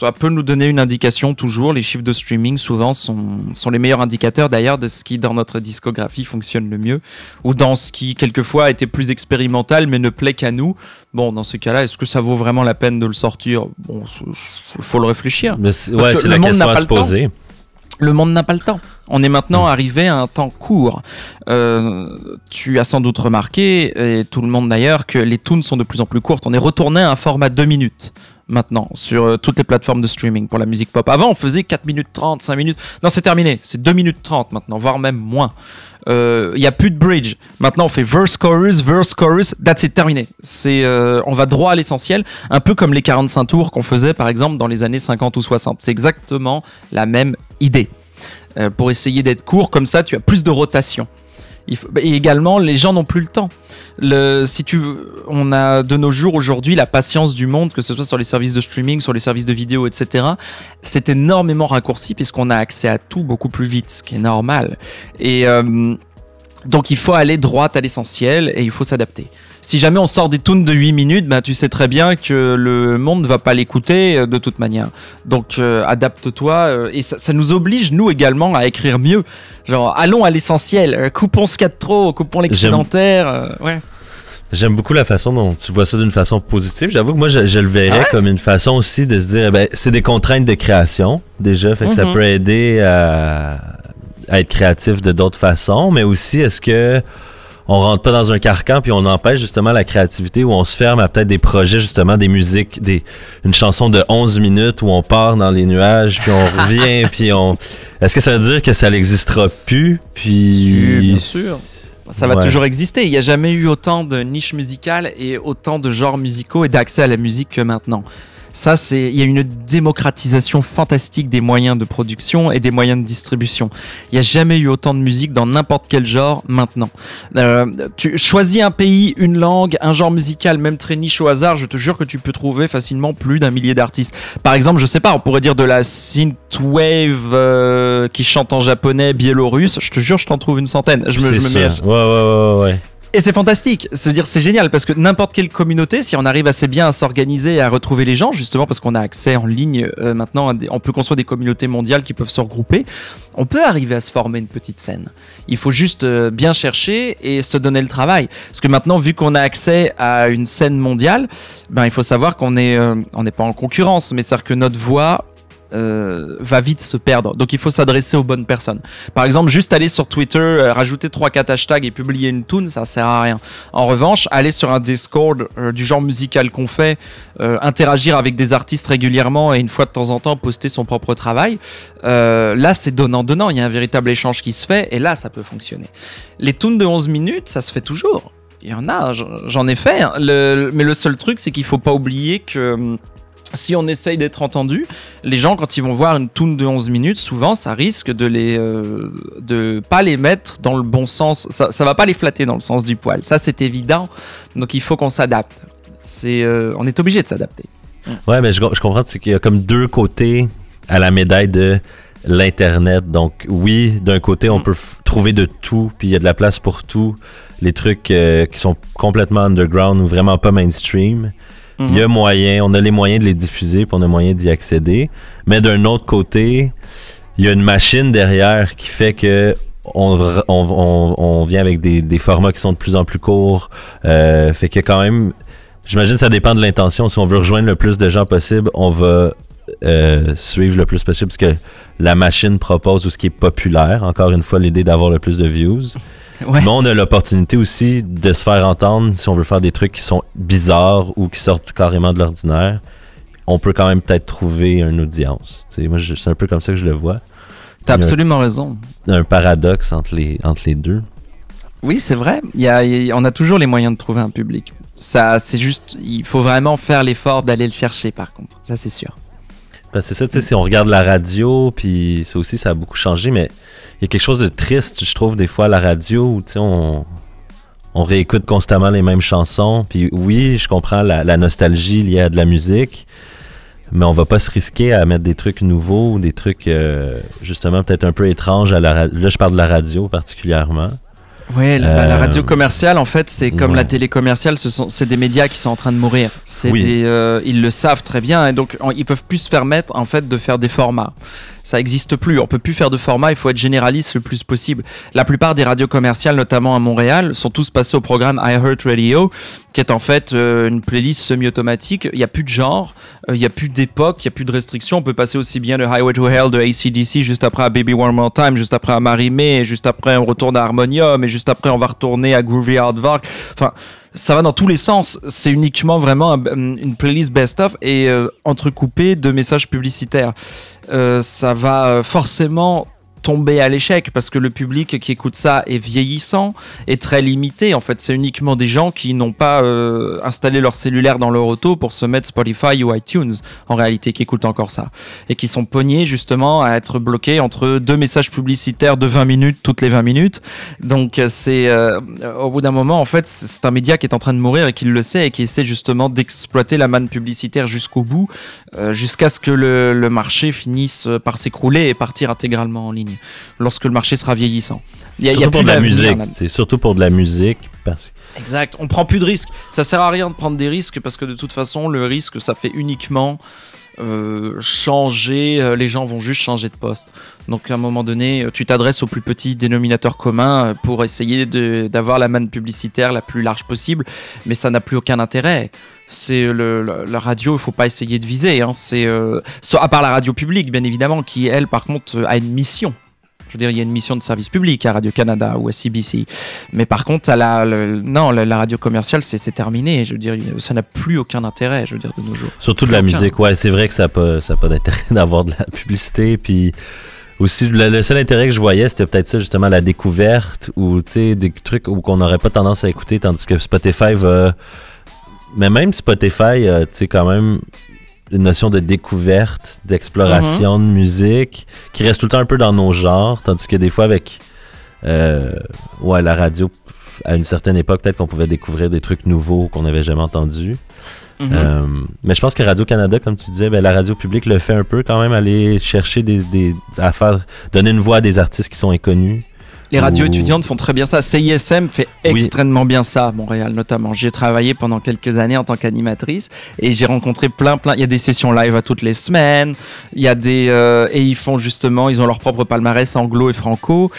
Ça peut nous donner une indication toujours. Les chiffres de streaming souvent sont, sont les meilleurs indicateurs d'ailleurs de ce qui dans notre discographie fonctionne le mieux ou dans ce qui quelquefois a été plus expérimental mais ne plaît qu'à nous. Bon, dans ce cas-là, est-ce que ça vaut vraiment la peine de le sortir? Bon, il faut le réfléchir. Mais c'est- Parce ouais, que c'est le la monde question n'a à pas se le temps. poser. Le monde n'a pas le temps. On est maintenant arrivé à un temps court. Euh, tu as sans doute remarqué, et tout le monde d'ailleurs, que les tunes sont de plus en plus courtes. On est retourné à un format 2 minutes maintenant sur euh, toutes les plateformes de streaming pour la musique pop. Avant, on faisait 4 minutes 30, 5 minutes. Non, c'est terminé. C'est 2 minutes 30 maintenant, voire même moins. Il n'y a plus de bridge. Maintenant, on fait verse, chorus, verse, chorus. That's it, terminé. Euh, on va droit à l'essentiel, un peu comme les 45 tours qu'on faisait par exemple dans les années 50 ou 60. C'est exactement la même idée. Euh, pour essayer d'être court, comme ça, tu as plus de rotation. Faut- Et également, les gens n'ont plus le temps. Si tu, on a de nos jours aujourd'hui la patience du monde, que ce soit sur les services de streaming, sur les services de vidéo, etc. C'est énormément raccourci puisqu'on a accès à tout beaucoup plus vite, ce qui est normal. Et euh, donc il faut aller droit à l'essentiel et il faut s'adapter. Si jamais on sort des tunes de 8 minutes, ben, tu sais très bien que le monde ne va pas l'écouter euh, de toute manière. Donc euh, adapte-toi euh, et ça, ça nous oblige nous également à écrire mieux. Genre allons à l'essentiel, coupons ce qu'il y a de trop, coupons l'excédentaire. euh, ouais. J'aime beaucoup la façon dont tu vois ça d'une façon positive. J'avoue que moi, je, je le verrais Ah ouais? comme une façon aussi de se dire, eh ben, c'est des contraintes de création, déjà, fait que ça Mhm. peut aider à, à être créatif de d'autres façons, mais aussi, est-ce que on rentre pas dans un carcan puis on empêche justement la créativité ou on se ferme à peut-être des projets, justement, des musiques, des, une chanson de 11 minutes où on part dans les nuages puis on revient puis on... Est-ce que ça veut dire que ça n'existera plus puis... Bien sûr. Ça va Ouais. toujours exister. Il n'y a jamais eu autant de niches musicales et autant de genres musicaux et d'accès à la musique que maintenant. Ça, c'est, il y a une démocratisation fantastique des moyens de production et des moyens de distribution. Il n'y a jamais eu autant de musique dans n'importe quel genre maintenant. Euh, tu choisis un pays, une langue, un genre musical, même très niche au hasard, je te jure que tu peux trouver facilement plus d'un millier d'artistes. Par exemple, je sais pas, on pourrait dire de la synthwave euh, qui chante en japonais, biélorusse. Je te jure, je t'en trouve une centaine. Je me, je me mets à- Ouais, ouais, ouais, ouais. Et c'est fantastique. Se dire, c'est génial parce que n'importe quelle communauté, si on arrive assez bien à s'organiser et à retrouver les gens, justement parce qu'on a accès en ligne euh, maintenant, on peut construire des communautés mondiales qui peuvent se regrouper. On peut arriver à se former une petite scène. Il faut juste euh, bien chercher et se donner le travail. Parce que maintenant, vu qu'on a accès à une scène mondiale, ben il faut savoir qu'on euh, n'est pas en concurrence, mais c'est-à-dire que notre voix euh, va vite se perdre. Donc il faut s'adresser aux bonnes personnes. Par exemple, juste aller sur Twitter, euh, rajouter 3-4 hashtags et publier une tune, ça sert à rien. En revanche, aller sur un Discord euh, du genre musical qu'on fait, interagir avec des artistes régulièrement et une fois de temps en temps poster son propre travail, là c'est donnant-donnant, il y a un véritable échange qui se fait et là ça peut fonctionner. Les tunes de 11 minutes, ça se fait toujours. Il y en a, j'en- ai fait. hein. Mais le seul truc, c'est qu'il faut pas oublier que hum, si on essaye d'être entendu, les gens, quand ils vont voir une tune de 11 minutes, souvent, ça risque de les, euh, de pas les mettre dans le bon sens. Ça, ça va pas les flatter dans le sens du poil. Ça, c'est évident. Donc, il faut qu'on s'adapte. C'est, euh, on est obligé de s'adapter. Ouais, mais je, je comprends, c'est qu'il y a comme deux côtés à la médaille de l'Internet. Donc, oui, d'un côté, on Mm. peut trouver de tout, puis il y a de la place pour tout. Les trucs euh, qui sont complètement underground ou vraiment pas mainstream. Il y a moyen, on a les moyens de les diffuser, puis on a moyen d'y accéder. Mais d'un autre côté, il y a une machine derrière qui fait que on, vient avec des, des formats qui sont de plus en plus courts. Euh, fait que quand même, j'imagine que ça dépend de l'intention. Si on veut rejoindre le plus de gens possible, on va euh, suivre le plus possible ce que la machine propose ou ce qui est populaire. Encore une fois, l'idée d'avoir le plus de views. Ouais. Mais on a l'opportunité aussi de se faire entendre si on veut faire des trucs qui sont bizarres ou qui sortent carrément de l'ordinaire. On peut quand même peut-être trouver une audience. Tu sais, moi, c'est un peu comme ça que je le vois. T'as absolument raison. Un paradoxe entre les, entre les deux. Oui, c'est vrai. Il y a, il y a- on a toujours les moyens de trouver un public. Ça, c'est juste, il faut vraiment faire l'effort d'aller le chercher, par contre. Ça, c'est sûr. Ben, c'est ça, tu sais, si on regarde la radio, puis ça aussi, ça a beaucoup changé, mais il y a quelque chose de triste, je trouve, des fois, à la radio, où, tu sais, on, on réécoute constamment les mêmes chansons. Puis oui, je comprends la, la nostalgie liée à de la musique, mais on va pas se risquer à mettre des trucs nouveaux, des trucs euh, justement peut-être un peu étranges à la ra- Là, je parle de la radio particulièrement. Ouais, la, bah, la Euh, radio commerciale, en fait, c'est comme ouais. la télé commerciale, ce sont, c'est des médias qui sont en train de mourir. Oui. des, euh, ils le savent très bien, et donc ils peuvent plus se permettre en fait de faire des formats. Ça existe plus. On peut plus faire de format. Il faut être généraliste le plus possible. La plupart des radios commerciales, notamment à Montréal, sont tous passés au programme iHeart Radio, qui est en fait euh, une playlist semi-automatique. Il n'y a plus de genre, euh, il n'y a plus d'époque, il n'y a plus de restrictions. On peut passer aussi bien de Highway to Hell de ACDC juste après à Baby One More Time, juste après à Marie-May, et juste après on retourne à Harmonium, et juste après on va retourner à Groovy Hardvark. Enfin, ça va dans tous les sens. C'est uniquement vraiment un- une playlist best-of et euh, entrecoupée de messages publicitaires. Euh, ça va euh, forcément tomber à l'échec parce que le public qui écoute ça est vieillissant et très limité. En fait, c'est uniquement des gens qui n'ont pas euh, installé leur cellulaire dans leur auto pour se mettre Spotify ou iTunes, en réalité, qui écoutent encore ça. Et qui sont pognés justement à être bloqués entre deux messages publicitaires de 20 minutes toutes les 20 minutes. Donc, c'est euh, au bout d'un moment, en fait, c'est un média qui est en train de mourir et qui le sait et qui essaie justement d'exploiter la manne publicitaire jusqu'au bout, euh, jusqu'à ce que le marché finisse par s'écrouler et partir intégralement en ligne, lorsque le marché sera vieillissant. Il y a- y pour de la musique. C'est surtout pour de la musique. Parce... Exact. On prend plus de risques. Ça sert à rien de prendre des risques parce que de toute façon, le risque, ça fait uniquement euh, changer. euh, les gens vont juste changer de poste. Donc à un moment donné, euh, tu t'adresses au plus petit dénominateur commun pour essayer d'avoir la manne publicitaire la plus large possible, mais ça n'a plus aucun intérêt. C'est le, la, radio, il faut pas essayer de viser. Hein. C'est euh, à part la radio publique, bien évidemment, qui elle, par contre, euh, a une mission. Je veux dire, il y a une mission de service public à Radio Canada ou à CBC. Mais par contre, à la, le- non, la, la radio commerciale, c'est terminé. Je veux dire, ça n'a plus aucun intérêt, je veux dire, de nos jours. Surtout de la Aucun. musique, ouais, c'est vrai que ça n'a pas, ça a pas d'intérêt d'avoir de la publicité. Puis aussi, le, le seul intérêt que je voyais, c'était peut-être ça, justement, la découverte ou, tu sais, des trucs où qu'on n'aurait pas tendance à écouter, tandis que Spotify va. Mais même Spotify, euh, tu sais, quand même une notion de découverte, d'exploration Mm-hmm. de musique, qui reste tout le temps un peu dans nos genres, tandis que des fois, avec. euh, ouais, la radio, à une certaine époque, peut-être qu'on pouvait découvrir des trucs nouveaux qu'on n'avait jamais entendus. Mhm. Euh, mais je pense que Radio-Canada, comme tu disais, ben, la radio publique le fait un peu quand même, aller chercher des, des à faire, donner une voix à des artistes qui sont inconnus. Les radios étudiantes font très bien ça. CISM fait Oui. extrêmement bien ça à Montréal, notamment. J'y ai travaillé pendant quelques années en tant qu'animatrice et j'ai rencontré plein, plein. Il y a des sessions live à toutes les semaines. Il y a des euh, et ils font justement, ils ont leur propre palmarès anglo et franco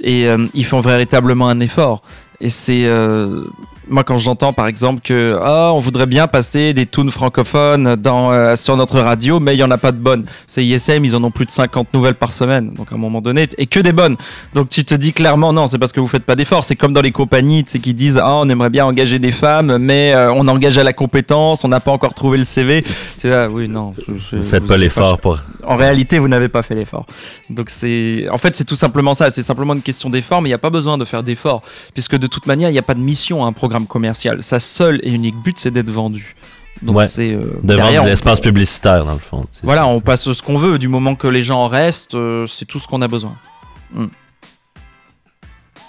et euh, ils font véritablement un effort. Et c'est euh, moi quand j'entends par exemple que ah on voudrait bien passer des tunes francophones dans euh, sur notre radio, mais il y en a pas de bonnes. C'est ISM, ils en ont plus de 50 nouvelles par semaine, donc à un moment donné et que des bonnes. Donc tu te dis clairement non, c'est parce que vous faites pas d'efforts. C'est comme dans les compagnies, sais, qui disent ah on aimerait bien engager des femmes, mais euh, on engage à la compétence, on n'a pas encore trouvé le CV. C'est là, oui non. je- je- Vous faites vous pas l'effort pour. en réalité, vous n'avez pas fait l'effort. Donc c'est, en fait, c'est tout simplement ça. C'est simplement une question d'effort, mais il n'y a pas besoin de faire d'effort, puisque de toute manière, il n'y a pas de mission à un programme commercial. Sa seule et unique but, c'est d'être vendu. Donc Ouais. c'est euh, De derrière, vendre l'espace peut- publicitaire, dans le fond. Voilà, on passe ce qu'on veut. Du moment que les gens en restent, euh, c'est tout ce qu'on a besoin.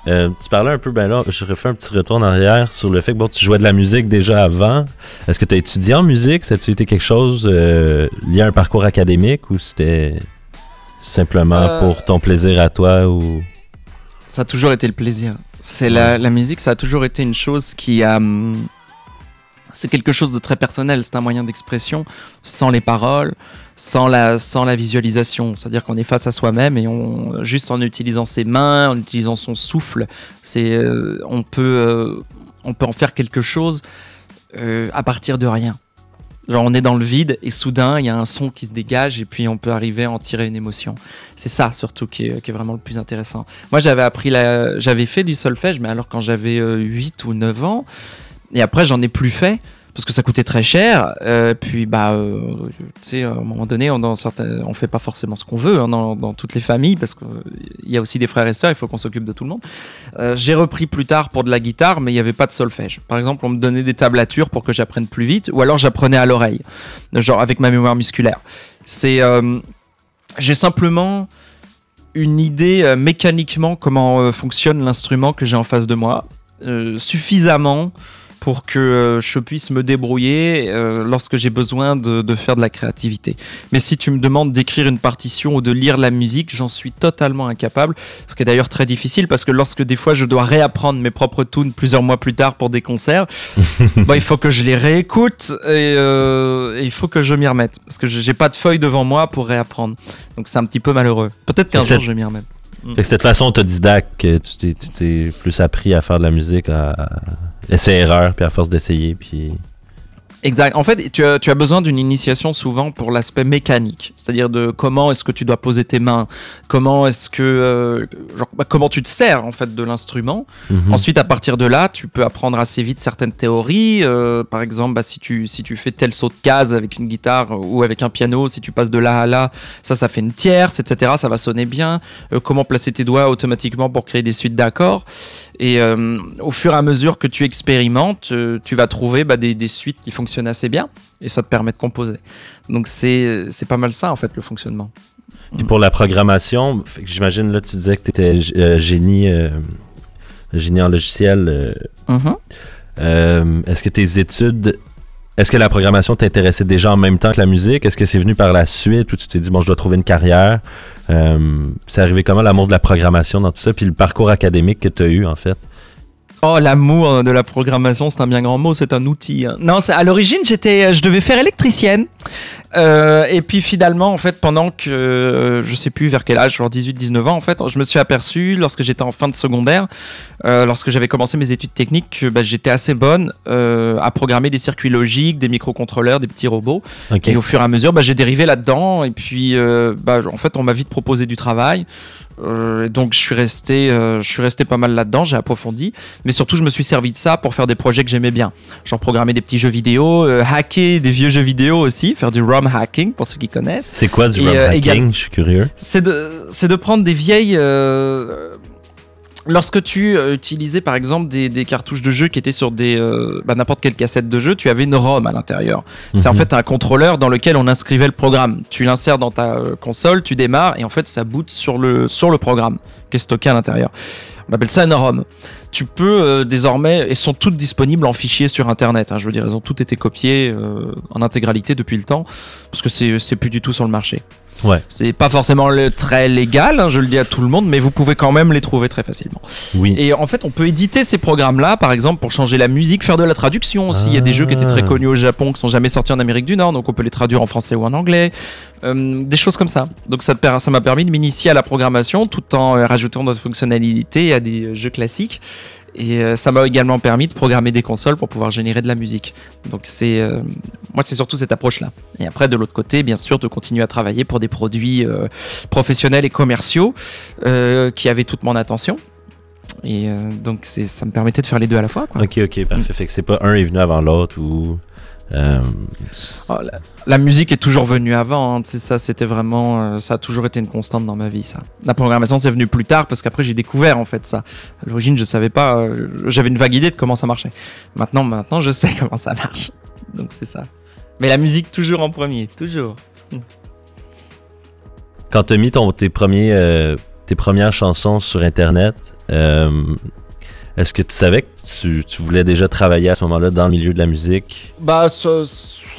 Euh, tu parlais un peu, ben là, je refais un petit retour en arrière sur le fait que bon, tu jouais de la musique déjà avant. Est-ce que tu as étudié en musique? Ça a-tu été quelque chose lié à un parcours académique ou c'était simplement pour ton plaisir à toi ou? Ça a toujours été le plaisir. C'est la, musique, ça a toujours été une chose qui a. hum, C'est quelque chose de très personnel. C'est un moyen d'expression sans les paroles, sans la, sans la visualisation. C'est-à-dire qu'on est face à soi-même et on, juste en utilisant ses mains, en utilisant son souffle, euh, on, peut, euh, on peut en faire quelque chose euh, à partir de rien. Genre on est dans le vide et soudain il y a un son qui se dégage et puis on peut arriver à en tirer une émotion. C'est ça surtout qui est, vraiment le plus intéressant. Moi j'avais appris la... j'avais fait du solfège mais alors quand j'avais euh, 8 ou 9 ans et après j'en ai plus fait parce que ça coûtait très cher. Euh, puis bah euh, tu sais à un moment donné on dans certains... on fait pas forcément ce qu'on veut hein, dans, toutes les familles parce qu'il y a aussi des frères et sœurs, il faut qu'on s'occupe de tout le monde. Euh, j'ai repris plus tard pour de la guitare mais il n'y avait pas de solfège. Par exemple on me donnait des tablatures pour que j'apprenne plus vite ou alors j'apprenais à l'oreille genre avec ma mémoire musculaire. C'est, euh, j'ai simplement une idée mécaniquement comment fonctionne l'instrument que j'ai en face de moi. suffisamment pour que euh, je puisse me débrouiller euh, lorsque j'ai besoin de, de faire de la créativité. Mais si tu me demandes d'écrire une partition ou de lire la musique, j'en suis totalement incapable. Ce qui est d'ailleurs très difficile parce que lorsque des fois je dois réapprendre mes propres tunes plusieurs mois plus tard pour des concerts, bah, il faut que je les réécoute et, euh, et il faut que je m'y remette. Parce que j'ai pas de feuille devant moi pour réapprendre. Donc c'est un petit peu malheureux. Peut-être qu'un jour je vais m'y remettre. Fait que cette façon autodidacte que tu t'es, tu t'es plus appris à faire de la musique, à, à essai-erreur, puis à force d'essayer, puis... Exact. En fait, tu as, tu as besoin d'une initiation souvent pour l'aspect mécanique, c'est-à-dire de comment est-ce que tu dois poser tes mains, comment est-ce que, euh, genre, bah, comment tu te sers en fait de l'instrument? Mhm. Ensuite, à partir de là, tu peux apprendre assez vite certaines théories. Euh, par exemple, bah, si tu si tu fais tel saut de case avec une guitare ou avec un piano, si tu passes de là à là, ça, ça fait une tierce, etc. Ça va sonner bien. Euh, comment placer tes doigts automatiquement pour créer des suites d'accords? Et euh, au fur et à mesure que tu expérimentes, euh, tu vas trouver bah, des, des suites qui fonctionnent assez bien et ça te permet de composer. Donc c'est pas mal ça en fait le fonctionnement. Puis pour la programmation, j'imagine, là, tu disais que tu étais génie, euh, génie en logiciel. euh, euh, Est-ce que tes études... Est-ce que la programmation t'intéressait déjà en même temps que la musique? Est-ce que c'est venu par la suite ou tu t'es dit, bon, je dois trouver une carrière? Euh, c'est arrivé comment l'amour de la programmation dans tout ça? Puis le parcours académique que tu as eu, en fait? Oh, l'amour de la programmation, c'est un bien grand mot, c'est un outil. hein. Non, à l'origine, j'étais, je devais faire électricienne. Euh, et puis finalement, en fait, pendant que, euh, je sais plus vers quel âge, genre 18-19 ans, en fait, je me suis aperçu, lorsque j'étais en fin de secondaire, euh, lorsque j'avais commencé mes études techniques, que bah, j'étais assez bonne euh, à programmer des circuits logiques, des microcontrôleurs, des petits robots. Et au fur et à mesure, bah, j'ai dérivé là-dedans. Et puis, euh, bah, en fait, on m'a vite proposé du travail. Euh, donc, je suis resté, euh, je suis resté pas mal là-dedans. J'ai approfondi. Mais surtout, je me suis servi de ça pour faire des projets que j'aimais bien. Genre programmer des petits jeux vidéo, euh, hacker des vieux jeux vidéo aussi, faire du ROM hacking pour ceux qui connaissent. C'est quoi du Et, ROM euh, hacking? égal- Je suis curieux. C'est de, c'est de prendre des vieilles. Lorsque tu euh, utilisais par exemple des, des cartouches de jeu qui étaient sur des euh, bah, n'importe quelle cassette de jeu, tu avais une ROM à l'intérieur. C'est en Mhm. fait un contrôleur dans lequel on inscrivait le programme. Tu l'insères dans ta euh, console, tu démarres et en fait ça boot sur le, sur le programme qui est stocké à l'intérieur. On appelle ça une ROM. Tu peux euh, désormais, et sont toutes disponibles en fichier sur internet. hein, je veux dire, elles ont toutes été copiées euh, en intégralité depuis le temps parce que c'est c'est plus du tout sur le marché. Ouais. C'est pas forcément le- très légal, hein, je le dis à tout le monde, mais vous pouvez quand même les trouver très facilement. Oui. Et en fait, on peut éditer ces programmes-là, par exemple, pour changer la musique, faire de la traduction aussi. Il y a des jeux qui étaient très Ah. connus au Japon, qui sont jamais sortis en Amérique du Nord, donc on peut les traduire en français ou en anglais. Euh, des choses comme ça. Donc ça m'a permis de m'initier à la programmation tout en euh, rajoutant d'autres fonctionnalités à des euh, jeux classiques. Et euh, ça m'a également permis de programmer des consoles pour pouvoir générer de la musique. Donc c'est euh, moi c'est surtout cette approche-là. Et après de l'autre côté, bien sûr, de continuer à travailler pour des produits euh, professionnels et commerciaux euh, qui avaient toute mon attention. Et donc ça me permettait de faire les deux à la fois. Quoi. Ok, ok, parfait. Fait que c'est pas un est venu avant l'autre ou. Euh, Oh, la, la musique est toujours venue avant. hein, ça, c'était vraiment, euh, ça a toujours été une constante dans ma vie. Ça. La programmation, c'est venu plus tard parce qu'après j'ai découvert en fait ça. À l'origine, je savais pas. euh, J'avais une vague idée de comment ça marchait. Maintenant, maintenant, je sais comment ça marche. Donc c'est ça. Mais la musique toujours en premier, toujours. quand t'as mis ton, tes, premiers, tes premières chansons sur Internet, est-ce que tu savais que tu, voulais déjà travailler à ce moment-là dans le milieu de la musique? Bah, ça,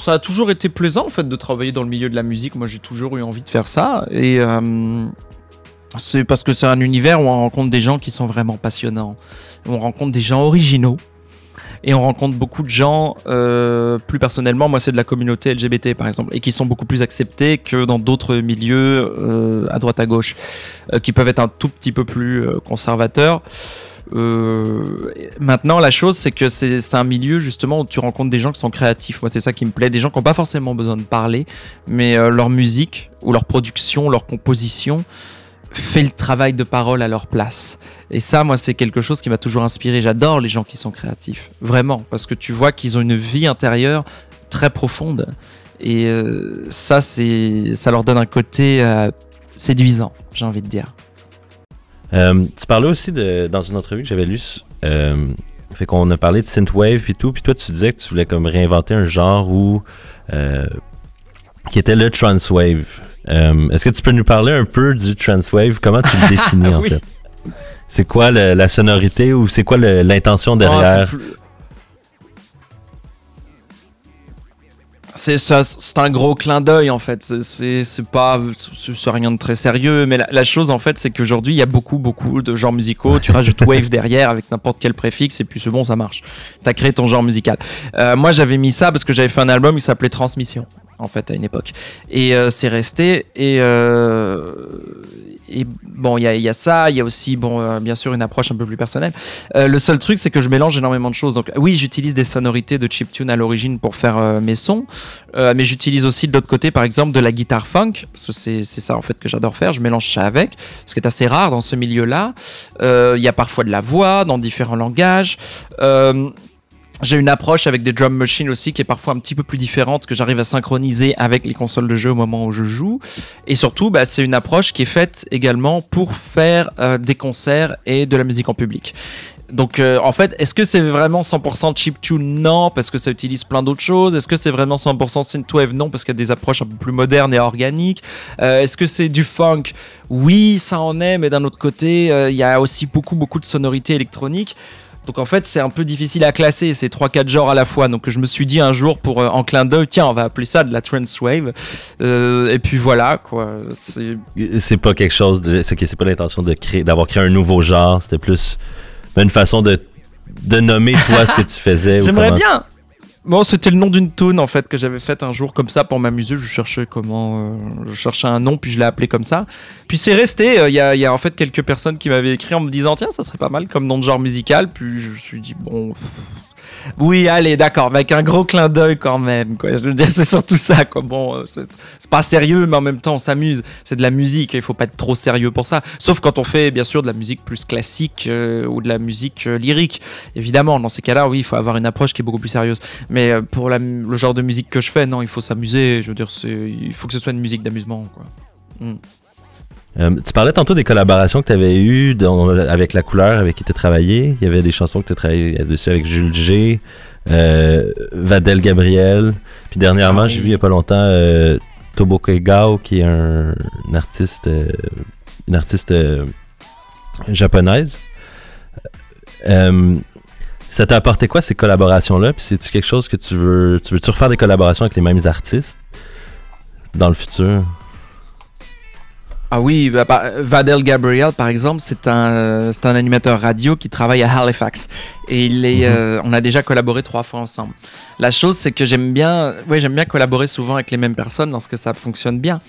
a toujours été plaisant en fait de travailler dans le milieu de la musique. Moi, j'ai toujours eu envie de faire ça. Et euh, c'est parce que c'est un univers où on rencontre des gens qui sont vraiment passionnants. On rencontre des gens originaux. Et on rencontre beaucoup de gens, euh, plus personnellement, moi c'est de la communauté LGBT par exemple, et qui sont beaucoup plus acceptés que dans d'autres milieux euh, à droite à gauche, qui peuvent être un tout petit peu plus conservateurs. Euh, maintenant, la chose, c'est que c'est un milieu justement où tu rencontres des gens qui sont créatifs. Moi, c'est ça qui me plaît. Des gens qui n'ont pas forcément besoin de parler, mais euh, leur musique ou leur production, leur composition fait le travail de parole à leur place. Et ça, moi, c'est quelque chose qui m'a toujours inspiré. J'adore les gens qui sont créatifs, vraiment, parce que tu vois qu'ils ont une vie intérieure très profonde. Et euh, ça, ça leur donne un côté séduisant, j'ai envie de dire. Euh, tu parlais aussi de, dans une entrevue que j'avais lue, euh, fait qu'on a parlé de synthwave puis tout, puis toi tu disais que tu voulais comme réinventer un genre où euh, qui était le transwave. Euh, Est-ce que tu peux nous parler un peu du transwave? Comment tu le définis en Oui. fait? C'est quoi le- la sonorité ou c'est quoi l'intention Ah, derrière? c'est C'est ça, c'est un gros clin d'œil en fait. C'est- pas, c'est c'est rien de très sérieux, mais la, la chose en fait, c'est qu'aujourd'hui il y a beaucoup beaucoup de genres musicaux. Tu rajoutes wave derrière avec n'importe quel préfixe et puis c'est bon, ça marche. T'as créé ton genre musical. Euh, moi j'avais mis ça parce que j'avais fait un album qui s'appelait Transmission en fait à une époque et euh, c'est resté et euh, et bon il y a, ça, il y a aussi bon euh, bien sûr une approche un peu plus personnelle. Euh, le seul truc, c'est que je mélange énormément de choses. Donc, oui, j'utilise des sonorités de chiptune à l'origine pour faire euh, mes sons, mais j'utilise aussi de l'autre côté, par exemple, de la guitare funk, parce que c'est ça en fait que j'adore faire. Je mélange ça avec, ce qui est assez rare dans ce milieu-là. Il y a parfois de la voix dans différents langages. J'ai une approche avec des drum machines aussi qui est parfois un petit peu plus différente que j'arrive à synchroniser avec les consoles de jeu au moment où je joue. Et surtout, bah, c'est une approche qui est faite également pour faire euh, des concerts et de la musique en public. Donc euh, en fait, est-ce que c'est vraiment 100% chiptune Non, parce que ça utilise plein d'autres choses. Est-ce que c'est vraiment 100% synthwave? Non, parce qu'il y a des approches un peu plus modernes et organiques. Euh, est-ce que c'est du funk? Oui, ça en est, mais d'un autre côté, il y a aussi beaucoup beaucoup de sonorités électroniques. Donc en fait, c'est un peu difficile à classer, c'est 3-4 genres à la fois. Donc je me suis dit un jour, pour euh, en clin d'œil, tiens, on va appeler ça de la trance wave. Euh, et puis voilà, quoi. C'est C'est pas quelque chose de. C'est pas l'intention de créer, d'avoir créé un nouveau genre. C'était plus une façon de, de nommer toi ce que tu faisais. J'aimerais comment- bien. Bon, c'était le nom d'une tune en fait que j'avais faite un jour comme ça pour m'amuser. Je cherchais comment, euh, je cherchais un nom puis je l'ai appelé comme ça. Puis c'est resté. euh, Il y, a, en fait quelques personnes qui m'avaient écrit en me disant tiens ça serait pas mal comme nom de genre musical. Puis je me suis dit bon. Oui, allez, d'accord, avec un gros clin d'œil quand même. Je veux dire, c'est surtout ça. Quoi. Bon, c'est pas sérieux, mais en même temps, on s'amuse. C'est de la musique, il faut pas être trop sérieux pour ça. Sauf quand on fait, bien sûr, de la musique plus classique euh, ou de la musique euh, lyrique. Évidemment, dans ces cas-là, oui, il faut avoir une approche qui est beaucoup plus sérieuse. Mais euh, pour le genre de musique que je fais, non, il faut s'amuser. Je veux dire, il faut que ce soit une musique d'amusement. quoi. Euh, tu parlais tantôt des collaborations que tu avais eues dans- avec La Couleur, avec qui tu as travaillé. Il y avait des chansons que tu as travaillé dessus avec Jules G, euh, Vadel Gabriel. Puis dernièrement, Ah oui. j'ai vu il y a pas longtemps euh, Toboke Gao, qui est un, un artiste, euh, une artiste japonaise. Ça t'a apporté quoi ces collaborations-là? Puis c'est-tu quelque chose que tu veux. Tu veux-tu refaire des collaborations avec les mêmes artistes dans le futur? Ah oui, bah, bah, Vadel Gabriel, par exemple, c'est un, euh, c'est un animateur radio qui travaille à Halifax. Et il est, Mhm. euh, on a déjà collaboré trois fois ensemble. La chose, c'est que j'aime bien, ouais, j'aime bien collaborer souvent avec les mêmes personnes lorsque ça fonctionne bien.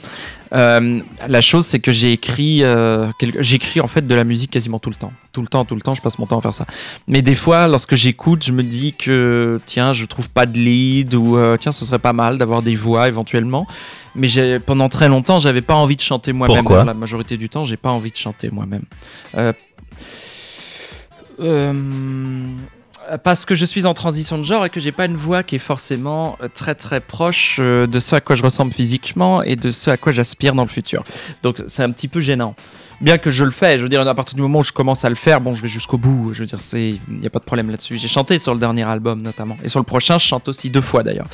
Euh, la chose, c'est que j'ai écrit, euh, j'écris en fait de la musique quasiment tout le temps. Tout le temps, tout le temps, je passe mon temps à faire ça. Mais des fois, lorsque j'écoute, je me dis que, tiens, je trouve pas de lead ou, tiens, ce serait pas mal d'avoir des voix éventuellement. Mais pendant très longtemps, j'avais pas envie de chanter moi-même. La majorité du temps, j'ai pas envie de chanter moi-même. Euh, parce que je suis en transition de genre et que j'ai pas une voix qui est forcément euh, très très proche euh, de ce à quoi je ressemble physiquement et de ce à quoi j'aspire dans le futur. Donc c'est un petit peu gênant. Bien que je le fais, je veux dire, à partir du moment où je commence à le faire, bon, je vais jusqu'au bout. Je veux dire, c'est, il n'y a pas de problème là-dessus. J'ai chanté sur le dernier album notamment, et sur le prochain, je chante aussi deux fois d'ailleurs.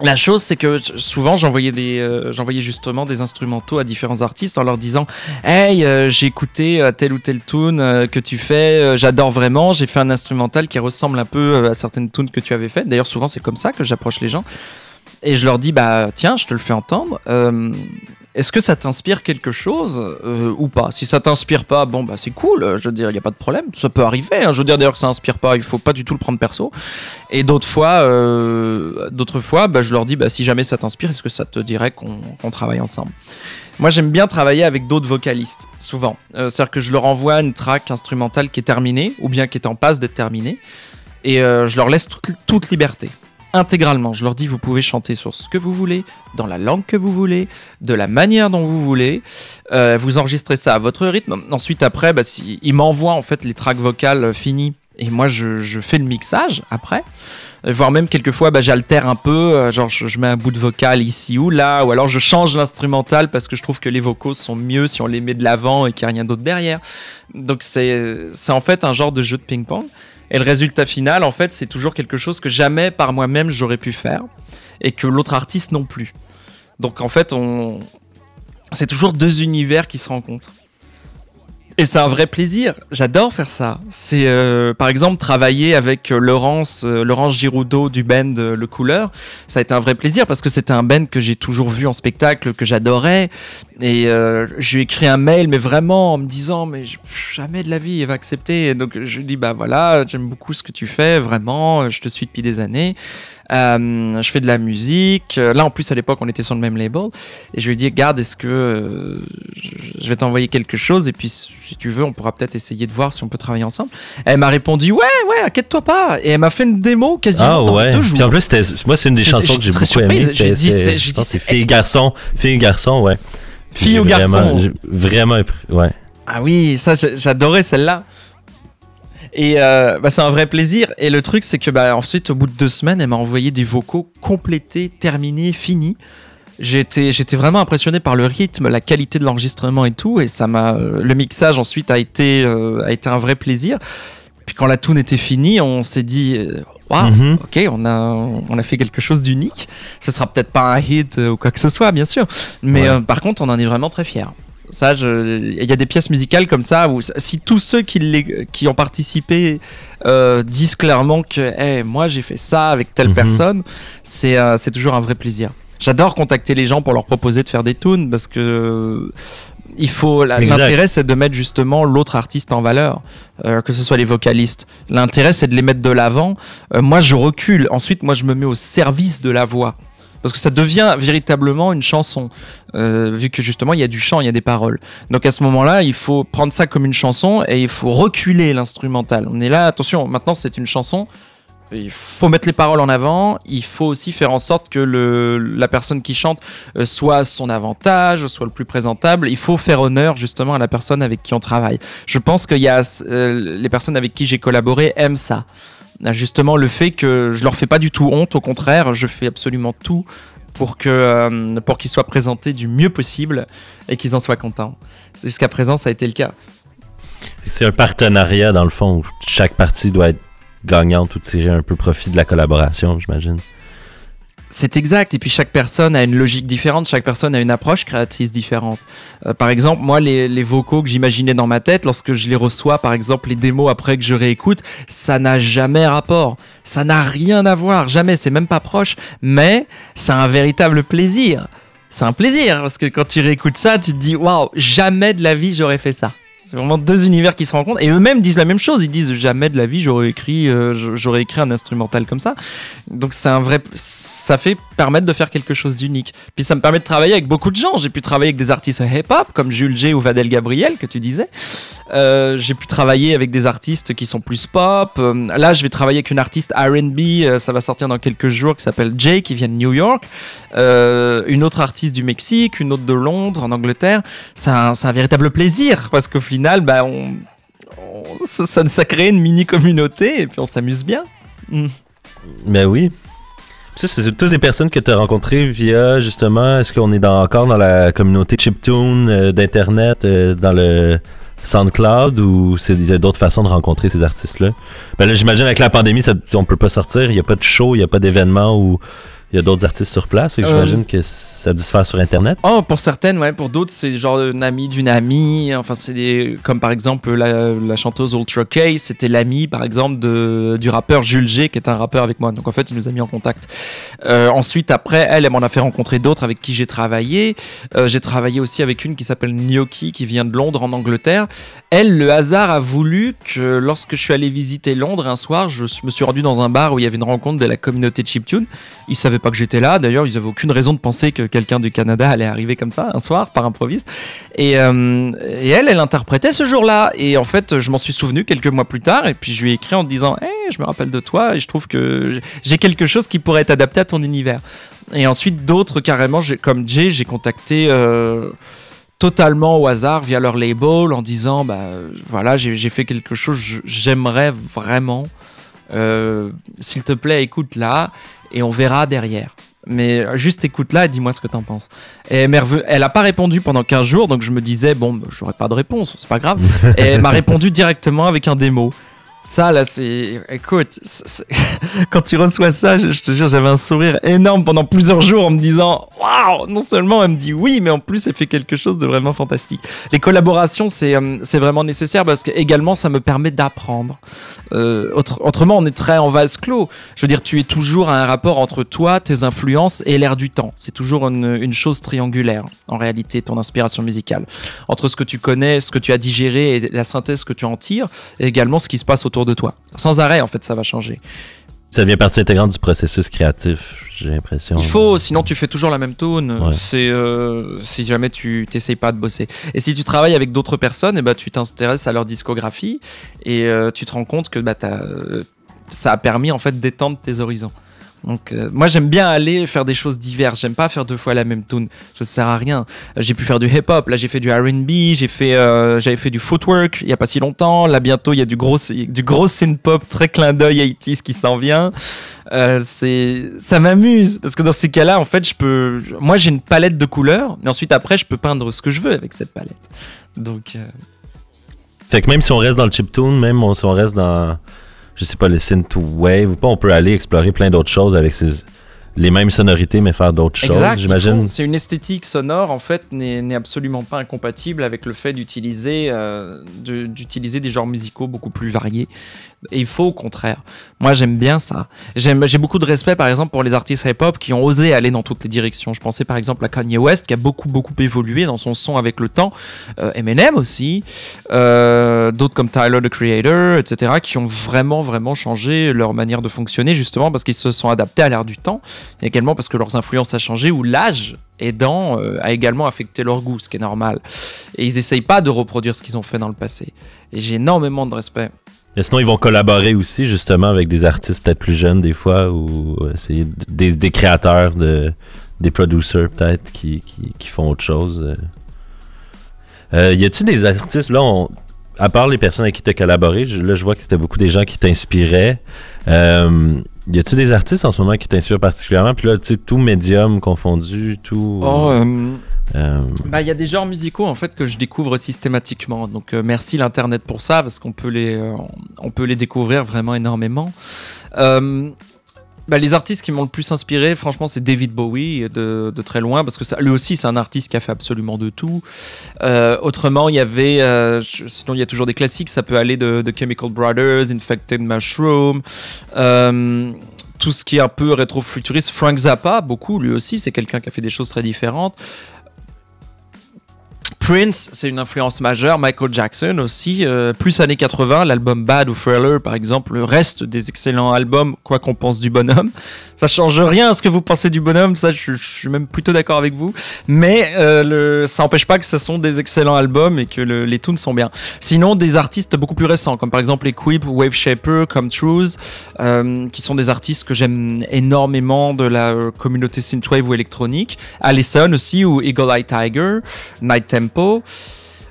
La chose, c'est que souvent, euh, j'envoyais justement des instrumentaux à différents artistes en leur disant, hey, euh, j'ai écouté euh, telle ou telle tune que tu fais, j'adore vraiment. J'ai fait un instrumental qui ressemble un peu à certaines tunes que tu avais faites. D'ailleurs, souvent, c'est comme ça que j'approche les gens. Et je leur dis, bah tiens, je te le fais entendre. Est-ce que ça t'inspire quelque chose euh, ou pas? Si ça t'inspire pas, bon bah c'est cool. Je veux dire, il y a pas de problème. Ça peut arriver. hein. Je veux dire d'ailleurs que ça inspire pas, il faut pas du tout le prendre perso. Et d'autres fois, euh, d'autres fois, bah, je leur dis, bah si jamais ça t'inspire, est-ce que ça te dirait qu'on travaille ensemble? Moi, j'aime bien travailler avec d'autres vocalistes, souvent. Euh, C'est-à-dire que je leur envoie une track instrumentale qui est terminée, ou bien qui est en passe d'être terminée, et je leur laisse toute liberté intégralement. Je leur dis, vous pouvez chanter sur ce que vous voulez, dans la langue que vous voulez, de la manière dont vous voulez. Euh, vous enregistrez ça à votre rythme. Ensuite, après, bah, ils m'envoient en fait les tracks vocales finies. Et moi, je, fais le mixage après. Euh, Voire même quelquefois, bah, j'altère un peu. euh, genre, je, je mets un bout de vocal ici ou là. Ou alors, je change l'instrumental parce que je trouve que les vocaux sont mieux si on les met de l'avant et qu'il n'y a rien d'autre derrière. Donc, c'est en fait un genre de jeu de ping-pong. Et le résultat final, en fait, c'est toujours quelque chose que jamais par moi-même j'aurais pu faire et que l'autre artiste non plus. Donc en fait, c'est toujours deux univers qui se rencontrent. Et c'est un vrai plaisir. J'adore faire ça. C'est euh, par exemple travailler avec euh, Laurence, euh, Laurence Giroudot du band euh, Le Couleur. Ça a été un vrai plaisir parce que c'était un band que j'ai toujours vu en spectacle, que j'adorais. Et euh, je lui ai écrit un mail, mais vraiment en me disant, mais jamais de la vie il va accepter. Et donc je lui dis, bah voilà, j'aime beaucoup ce que tu fais, vraiment. Je te suis depuis des années. Euh, je fais de la musique. Euh, Là, en plus, à l'époque, on était sur le même label. Et je lui ai dit, garde, est-ce que euh, je vais t'envoyer quelque chose? Et puis, si tu veux, on pourra peut-être essayer de voir si on peut travailler ensemble. Elle m'a répondu, ouais, ouais, inquiète-toi pas. Et elle m'a fait une démo Ah quasiment dans ouais. deux jours. Puis en plus, moi, c'est une des chansons que j'ai beaucoup très aimées. surprise. Je lui ai dit, c'est- fille garçon, fille garçon, ouais. Fille j'ai ou vraiment- garçon j'ai Vraiment, ouais. Ah oui, ça j'ai- j'adorais celle-là. Et euh, bah, c'est un vrai plaisir. Et le truc, c'est que bah, ensuite, au bout de deux semaines, elle m'a envoyé des vocaux complétés, terminés, finis. J'étais, j'étais vraiment impressionné par le rythme, la qualité de l'enregistrement et tout. Et ça m'a, euh, le mixage ensuite a été, euh, a été un vrai plaisir. Puis quand la tune était finie, on s'est dit, waouh, Mhm. ok, on a, on a fait quelque chose d'unique. Ce sera peut-être pas un hit ou quoi que ce soit, bien sûr. Mais Ouais. euh, par contre, on en est vraiment très fiers. Ça, il y a des pièces musicales comme ça où si tous ceux qui, les- qui ont participé euh, disent clairement que hey, moi j'ai fait ça avec telle Mhm. personne, c'est euh, toujours un vrai plaisir. J'adore contacter les gens pour leur proposer de faire des tunes parce que il faut l'intérêt c'est de mettre justement l'autre artiste en valeur, euh, que ce soit les vocalistes. L'intérêt c'est de les mettre de l'avant. Euh, moi je recule, ensuite moi je me mets au service de la voix. Parce que ça devient véritablement une chanson, euh, vu que justement il y a du chant, il y a des paroles. Donc à ce moment-là, il faut prendre ça comme une chanson et il faut reculer l'instrumental. On est là, attention, maintenant c'est une chanson. Il faut mettre les paroles en avant. Il faut aussi faire en sorte que la personne qui chante euh, soit à son avantage, soit le plus présentable. Il faut faire honneur justement à la personne avec qui on travaille. Je pense a euh, les personnes avec qui j'ai collaboré aiment ça. Justement, le fait que je leur fais pas du tout honte, au contraire, je fais absolument tout pour euh, pour qu'ils soient présentés du mieux possible et qu'ils en soient contents. Jusqu'à présent, ça a été le cas. C'est un partenariat, dans le fond, où chaque partie doit être gagnante ou tirer un peu profit de la collaboration, j'imagine. C'est exact. Et puis chaque personne a une logique différente, chaque personne a une approche créatrice différente. Euh, par exemple, moi, les, les vocaux que j'imaginais dans ma tête, lorsque je les reçois, par exemple, les démos après que je réécoute, ça n'a jamais rapport. Ça n'a rien à voir, jamais. C'est même pas proche. Mais c'est un véritable plaisir. C'est un plaisir parce que quand tu réécoutes ça, tu te dis waouh, jamais de la vie j'aurais fait ça. C'est vraiment deux univers qui se rencontrent et eux-mêmes disent la même chose. Ils disent jamais de la vie j'aurais écrit, euh, écrit un instrumental comme ça. Donc c'est un vrai, ça fait permettre de faire quelque chose d'unique. Puis ça me permet de travailler avec beaucoup de gens. J'ai pu travailler avec des artistes hip-hop comme Jules G ou Vadel Gabriel que tu disais. Euh, j'ai pu travailler avec des artistes qui sont plus pop. Euh, là, je vais travailler avec une artiste R&B. ça va sortir dans quelques jours qui s'appelle Jay qui vient de New York. Une autre artiste du Mexique, une autre de Londres, en Angleterre. C'est un, un véritable plaisir parce qu'au final, bah, on, ça, ça, crée une mini communauté et puis on s'amuse bien. Mm. Ben oui. Ça, c'est tous des personnes que tu as rencontrées via, justement, est-ce qu'on est encore dans la communauté chiptune euh, d'Internet, euh, dans le SoundCloud, ou c'est d'autres façons de rencontrer ces artistes-là? Ben là, j'imagine avec la pandémie, ça, on peut pas sortir, il n'y a pas de show, il n'y a pas d'événement où il y a d'autres artistes sur place. Euh. J'imagine que ça a dû se faire sur Internet. Oh, pour certaines, ouais. Pour d'autres, c'est genre un ami d'une amie. Enfin, c'est des... comme par exemple la, la chanteuse Ultra K, c'était l'ami, par exemple, de, du rappeur Jules G, qui est un rappeur avec moi. Donc en fait, il nous a mis en contact. Euh, ensuite, après, elle, elle m'en a fait rencontrer d'autres avec qui j'ai travaillé. Euh, j'ai travaillé aussi avec une qui s'appelle Gnocchi, qui vient de Londres, en Angleterre. Elle, le hasard a voulu que lorsque je suis allé visiter Londres un soir, je me suis rendu dans un bar où il y avait une rencontre de la communauté chiptune. Ils savaient pas que j'étais là. D'ailleurs, ils avaient aucune raison de penser que quelqu'un du Canada allait arriver comme ça un soir par improviste. Et, euh, et elle, elle interprétait ce jour-là. Et en fait, je m'en suis souvenu quelques mois plus tard. Et puis je lui ai écrit en disant, hey, je me rappelle de toi et je trouve que j'ai quelque chose qui pourrait être adapté à ton univers. Et ensuite, d'autres carrément, comme Jay, j'ai contacté. euh, totalement au hasard via leur label en disant bah voilà j'ai fait quelque chose j'aimerais vraiment euh, s'il te plaît écoute là et on verra derrière. Mais euh, juste écoute là et dis-moi ce que t'en penses. Et elle a pas répondu pendant 15 jours donc je me disais bon bah, j'aurais pas de réponse c'est pas grave. Et elle m'a répondu directement avec un démo Ça, là, c'est. Écoute, quand tu reçois ça, je, te jure, j'avais un sourire énorme pendant plusieurs jours en me disant Waouh Non seulement elle me dit oui, mais en plus, elle fait quelque chose de vraiment fantastique. Les collaborations, c'est euh, c'est vraiment nécessaire parce que également, ça me permet d'apprendre. Euh, autre- autrement, on est très en vase clos. Je veux dire, tu es toujours à un rapport entre toi, tes influences et l'air du temps. C'est toujours une, une chose triangulaire, en réalité, ton inspiration musicale. Entre ce que tu connais, ce que tu as digéré et la synthèse que tu en tires, et également ce qui se passe autour de toi. Sans arrêt, en fait, ça va changer. Ça devient partie intégrante du processus créatif, j'ai l'impression. Il faut, sinon tu fais toujours la même tune. Ouais. C'est euh, si jamais tu t'essayes pas de bosser. Et si tu travailles avec d'autres personnes, et bah, tu t'intéresses à leur discographie et euh, tu te rends compte que bah, euh, ça a permis en fait d'étendre tes horizons. Donc euh, moi j'aime bien aller faire des choses diverses. J'aime pas faire deux fois la même tune. Ça sert à rien. Euh, J'ai pu faire du hip-hop. Là j'ai fait du R&B. J'ai fait, euh, j'avais fait du footwork il y a pas si longtemps. Là bientôt il y a du gros, du gros synth-pop très clin d'œil 80s qui s'en vient. C'est ça m'amuse parce que dans ces cas-là en fait je peux moi j'ai une palette de couleurs mais ensuite après je peux peindre ce que je veux avec cette palette donc Fait que même si on reste dans le chiptune, même si on reste dans, je sais pas, le synthwave ou pas, on peut aller explorer plein d'autres choses avec ces, les mêmes sonorités, mais faire d'autres choses, j'imagine. C'est une esthétique sonore en fait n'est absolument pas incompatible avec le fait d'utiliser euh, d'utiliser des genres musicaux beaucoup plus variés. Et il faut au contraire. Moi j'aime bien ça. J'ai beaucoup de respect par exemple pour les artistes hip-hop qui ont osé aller dans toutes les directions. Je pensais par exemple à Kanye West qui a beaucoup beaucoup évolué dans son son avec le temps. Euh, Eminem aussi. Euh, D'autres comme Tyler the Creator, etc. qui ont vraiment vraiment changé leur manière de fonctionner justement parce qu'ils se sont adaptés à l'ère du temps également parce que leurs influences a changé ou l'âge aidant euh, a également affecté leur goût, ce qui est normal. Et ils essayent pas de reproduire ce qu'ils ont fait dans le passé. Et j'ai énormément de respect. Mais sinon, ils vont collaborer aussi, justement, avec des artistes peut-être plus jeunes, des fois, ou d- des, créateurs, de, des producers, peut-être, qui, qui, font autre chose. euh. Euh, y a-tu des artistes, là, à part les personnes avec qui tu as collaboré, là, je vois que c'était beaucoup des gens qui t'inspiraient. Euh, y a-tu des artistes en ce moment qui t'inspirent particulièrement? Puis là, tu sais, tout médium confondu, tout. Oh, euh, euh, Bah, il y a des genres musicaux en fait que je découvre systématiquement. Donc euh, merci l'internet pour ça parce qu'on peut les euh, on peut les découvrir vraiment énormément. Bah, les artistes qui m'ont le plus inspiré, franchement, c'est David Bowie de, très loin parce que ça, lui aussi c'est un artiste qui a fait absolument de tout. Euh, autrement, il y avait, euh, sinon il y a toujours des classiques. Ça peut aller de, de Chemical Brothers, Infected Mushroom. euh, tout ce qui est un peu rétro-futuriste, Frank Zappa, beaucoup, lui aussi, c'est quelqu'un qui a fait des choses très différentes. Prince, c'est une influence majeure. Michael Jackson aussi. euh, plus années 80, l'album Bad ou Thriller, par exemple, reste des excellents albums, quoi qu'on pense du bonhomme. Ça change rien à ce que vous pensez du bonhomme, ça, je, suis même plutôt d'accord avec vous. Mais euh, ça n'empêche pas que ce sont des excellents albums et que le- les tunes sont bien. Sinon, des artistes beaucoup plus récents, comme par exemple Equip Wave Shaper, comme Truth, euh, qui sont des artistes que j'aime énormément de la communauté synthwave ou électronique. Allison aussi, ou Eagle Eye Tiger, Night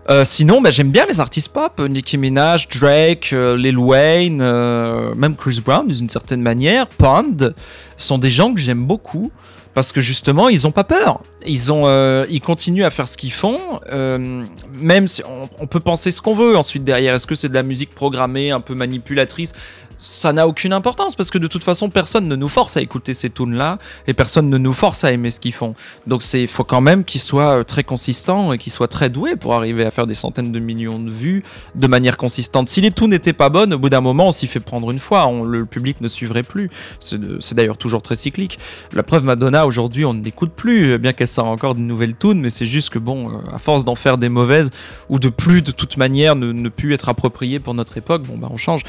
Euh, sinon, bah, j'aime bien les artistes pop, Nicki Minaj, Drake, euh, Lil Wayne, euh, même Chris Brown d'une certaine manière, Pond, sont des gens que j'aime beaucoup parce que justement ils ont pas peur. Ils ont, ils continuent à faire ce qu'ils font, même si on, on peut penser ce qu'on veut ensuite derrière. Est-ce que c'est de la musique programmée, un peu manipulatrice? Ça n'a aucune importance parce que de toute façon personne ne nous force à écouter ces tunes là et personne ne nous force à aimer ce qu'ils font. Donc c'est faut quand même qu'ils soient euh, très consistants et qu'ils soient très doués pour arriver à faire des centaines de millions de vues de manière consistante. Si les tunes n'étaient pas bonnes, au bout d'un moment on s'y fait prendre une fois, le public ne suivrait plus. C'est d'ailleurs toujours très cyclique. La preuve Madonna aujourd'hui on ne l'écoute plus, bien qu'elle sort encore de nouvelles tunes, mais c'est juste que bon, euh, à force d'en faire des mauvaises ou de plus de toute manière ne, ne plus être appropriées pour notre époque, bon bah on change.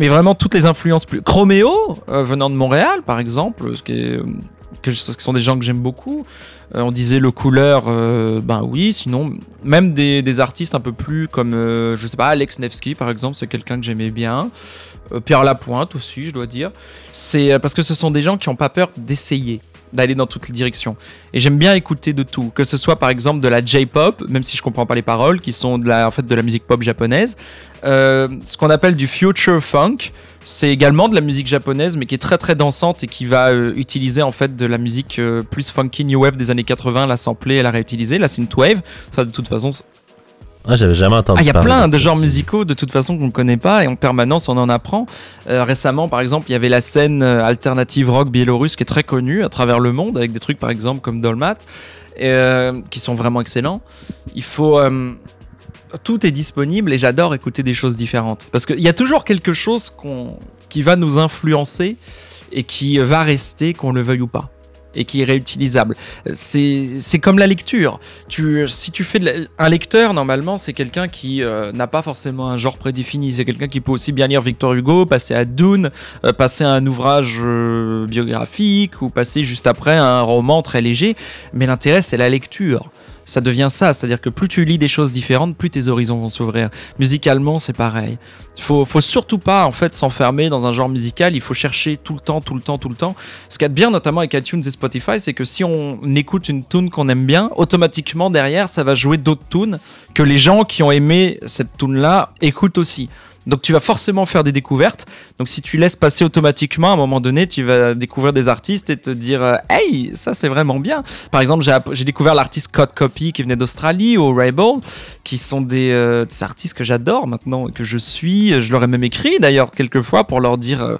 Mais vraiment toutes les influences plus. Chroméo, euh, venant de Montréal, par exemple, ce qui, sont des gens que j'aime beaucoup. Euh, on disait le couleur, euh, ben oui, sinon, même des, des artistes un peu plus comme, je sais pas, Alex Nevsky, par exemple, c'est quelqu'un que j'aimais bien. Pierre Lapointe aussi, je dois dire. C'est parce que ce sont des gens qui n'ont pas peur d'essayer d'aller dans toutes les directions. Et j'aime bien écouter de tout, que ce soit par exemple de la J-pop, même si je comprends pas les paroles, qui sont de la, en fait de la musique pop japonaise, euh, ce qu'on appelle du future funk, c'est également de la musique japonaise, mais qui est très très dansante et qui va euh, utiliser en fait de la musique euh, plus funky new wave des années 80, la sampler et la réutiliser, la synthwave. Ça de toute façon, Ah, j'avais jamais entendu Ah, il y a plein de genres musicaux de toute façon qu'on ne connaît pas et en permanence on en apprend. Euh, récemment, par exemple, il y avait la scène euh, alternative rock biélorusse qui est très connue à travers le monde avec des trucs par exemple comme Dolmat euh, qui sont vraiment excellents. Il faut. euh, tout est disponible et j'adore écouter des choses différentes parce qu'il y a toujours quelque chose qui va nous influencer et qui va rester, qu'on le veuille ou pas. Et qui est réutilisable. C'est c'est comme la lecture tu, si tu fais un lecteur, normalement, c'est quelqu'un qui euh, n'a pas forcément un genre prédéfini. C'est quelqu'un qui peut aussi bien lire Victor Hugo, passer à Dune, euh, passer à un ouvrage euh, biographique ou passer juste après à un roman très léger. Mais l'intérêt, c'est la lecture. Ça devient ça, c'est-à-dire que plus tu lis des choses différentes, plus tes horizons vont s'ouvrir. Musicalement, c'est pareil. Il faut, faut surtout pas en fait s'enfermer dans un genre musical. Il faut chercher tout le temps, tout le temps, tout le temps. Ce qu'il y de bien, notamment avec iTunes et Spotify, c'est que si on écoute une tune qu'on aime bien, automatiquement derrière, ça va jouer d'autres tunes que les gens qui ont aimé cette tune-là écoutent aussi. Donc tu vas forcément faire des découvertes. Donc si tu laisses passer automatiquement, à un moment donné, tu vas découvrir des artistes et te dire euh, Hey, ça c'est vraiment bien. Par exemple, j'ai découvert l'artiste Code Copy qui venait d'Australie, au Rebel, qui sont des, euh, artistes que j'adore maintenant, que je suis. Je leur ai même écrit d'ailleurs quelques fois pour leur dire, euh,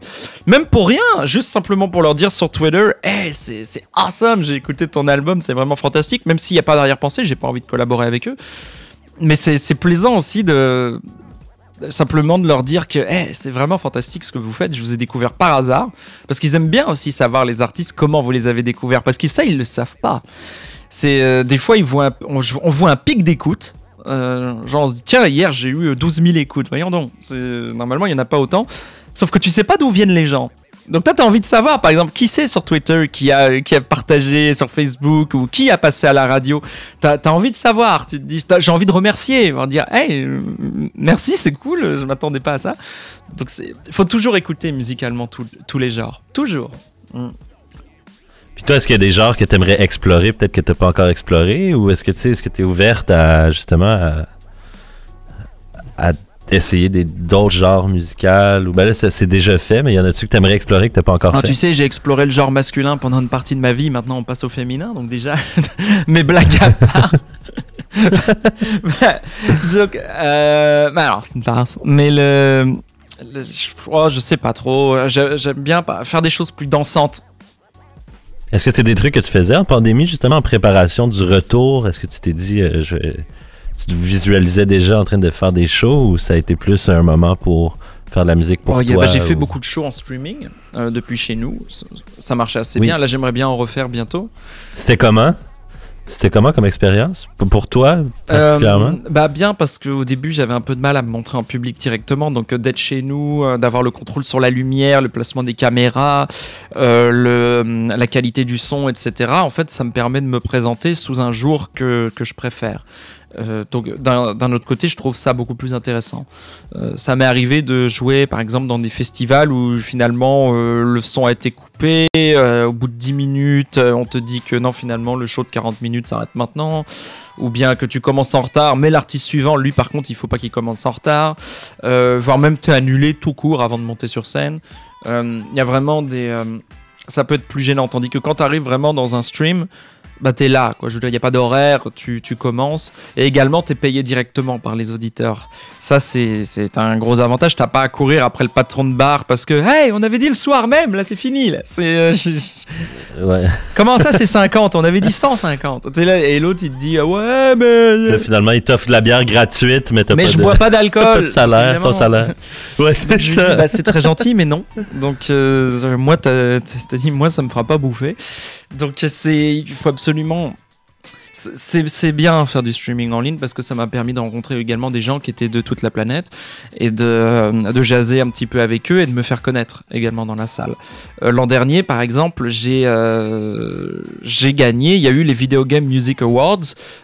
même pour rien, juste simplement pour leur dire sur Twitter Hey, c'est awesome, j'ai écouté ton album, c'est vraiment fantastique. Même s'il n'y a pas d'arrière-pensée, j'ai pas envie de collaborer avec eux. Mais c'est plaisant aussi de simplement de leur dire que hey, c'est vraiment fantastique ce que vous faites, je vous ai découvert par hasard. Parce qu'ils aiment bien aussi savoir les artistes comment vous les avez découverts. Parce que ça, ils le savent pas. C'est euh, des fois ils voient on, voit un pic d'écoute. Euh, genre on se dit tiens hier j'ai eu 12 000 écoutes. Voyons donc. Normalement il y en a pas autant. Sauf que tu sais pas d'où viennent les gens. Donc toi, tu as envie de savoir, par exemple, qui c'est sur Twitter, qui a, qui a partagé sur Facebook ou qui a passé à la radio? Tu as, envie de savoir. Tu te dis, j'ai envie de remercier. Vont dire, hey, merci, c'est cool, je m'attendais pas à ça. Donc il faut toujours écouter musicalement tous- les genres. Toujours. Puis toi, est-ce qu'il y a des genres que tu aimerais explorer, peut-être que tu pas encore exploré, ou est-ce que tu est-ce que es ouverte à justement à essayer des- d'autres genres musicaux ou ben là ça, c'est déjà fait, mais il y en a-tu que tu aimerais explorer que tu pas encore Ah, fait? tu sais, j'ai exploré le genre masculin pendant une partie de ma vie. Maintenant, on passe au féminin. Donc déjà, mes blagues à part. donc, euh, bah alors, c'est une farce. Mais le, le- je, oh, je sais pas trop. J'ai- J'aime bien faire des choses plus dansantes. Est-ce que c'est des trucs que tu faisais en pandémie, justement, en préparation du retour? Est-ce que tu t'es dit, euh, je- tu te visualisais déjà en train de faire des shows ou ça a été plus un moment pour faire de la musique pour Oh, toi bah, j'ai fait ou- beaucoup de shows en streaming euh, depuis chez nous. Ça, ça marchait assez Oui. bien. Là, j'aimerais bien en refaire bientôt. C'était comment? C'était comment comme expérience? Pour- toi, particulièrement? Euh, bah bien parce qu'au début j'avais un peu de mal à me montrer en public directement, donc euh, d'être chez nous, d'avoir le contrôle sur la lumière, le placement des caméras, euh, le, la qualité du son, etc. En fait, ça me permet de me présenter sous un jour que, que je préfère. Euh, donc d'un autre côté, je trouve ça beaucoup plus intéressant. Euh, ça m'est arrivé de jouer par exemple dans des festivals où finalement euh, le son a été coupé, au bout de 10 minutes, on te dit que non finalement le show de 40 minutes s'arrête maintenant ou bien que tu commences en retard, mais l'artiste suivant, lui par contre, il faut pas qu'il commence en retard, voire même t'es annulé tout court avant de monter sur scène. Il y a vraiment des... ça peut être plus gênant, tandis que quand tu arrives vraiment dans un stream, bah t'es là, quoi. Je veux dire, il n'y a pas d'horaire, tu, tu commences, et également t'es payé directement par les auditeurs. Ça, c'est un gros avantage, t'as pas à courir après le patron de bar parce que, hey, on avait dit le soir même, là c'est fini, là. Euh, je- je- Ouais. Comment ça, c'est 50 On avait dit 150. Tu sais, là, et l'autre, il te dit, ah ouais, mais. Là, finalement, ils t'offrent de la bière gratuite, mais t'as mais pas je de... bois pas d'alcool. salaire, ton salaire. Ouais, c'est ça. bah, c'est très gentil, mais non. Donc, euh, moi, t'as t'as dit, moi, ça me fera pas bouffer. Donc, c'est, il faut absolument. c'est- bien faire du streaming en ligne parce que ça m'a permis de rencontrer également des gens qui étaient de toute la planète et de, de jaser un petit peu avec eux et de me faire connaître également dans la salle. Euh, L'an dernier, par exemple, j'ai euh, j'ai gagné. Il y a eu les Video Game Music Awards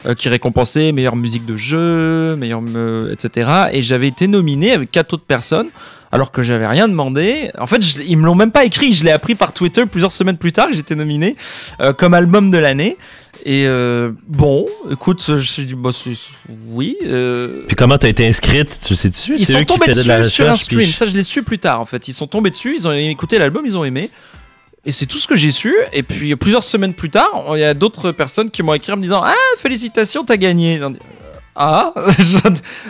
euh, qui récompensaient meilleure musique de jeu, meilleure, me- etc. Et j'avais été nominé avec quatre autres personnes. Alors que j'avais rien demandé. En fait, je- ils me l'ont même pas écrit. Je l'ai appris par Twitter plusieurs semaines plus tard. J'étais nominé euh, comme album de l'année. Et euh, bon, écoute, je me suis dit, bah, oui. euh, Puis comment t'as été inscrite, tu sais dessus ils sont tombés dessus sur un stream. Puis... Ça, je l'ai su plus tard, en fait. Ils sont tombés dessus, ils ont écouté l'album, ils ont aimé. Et c'est tout ce que j'ai su. Et puis, plusieurs semaines plus tard, il y a d'autres personnes qui m'ont écrit en me disant Ah, félicitations, t'as gagné. Ah, je-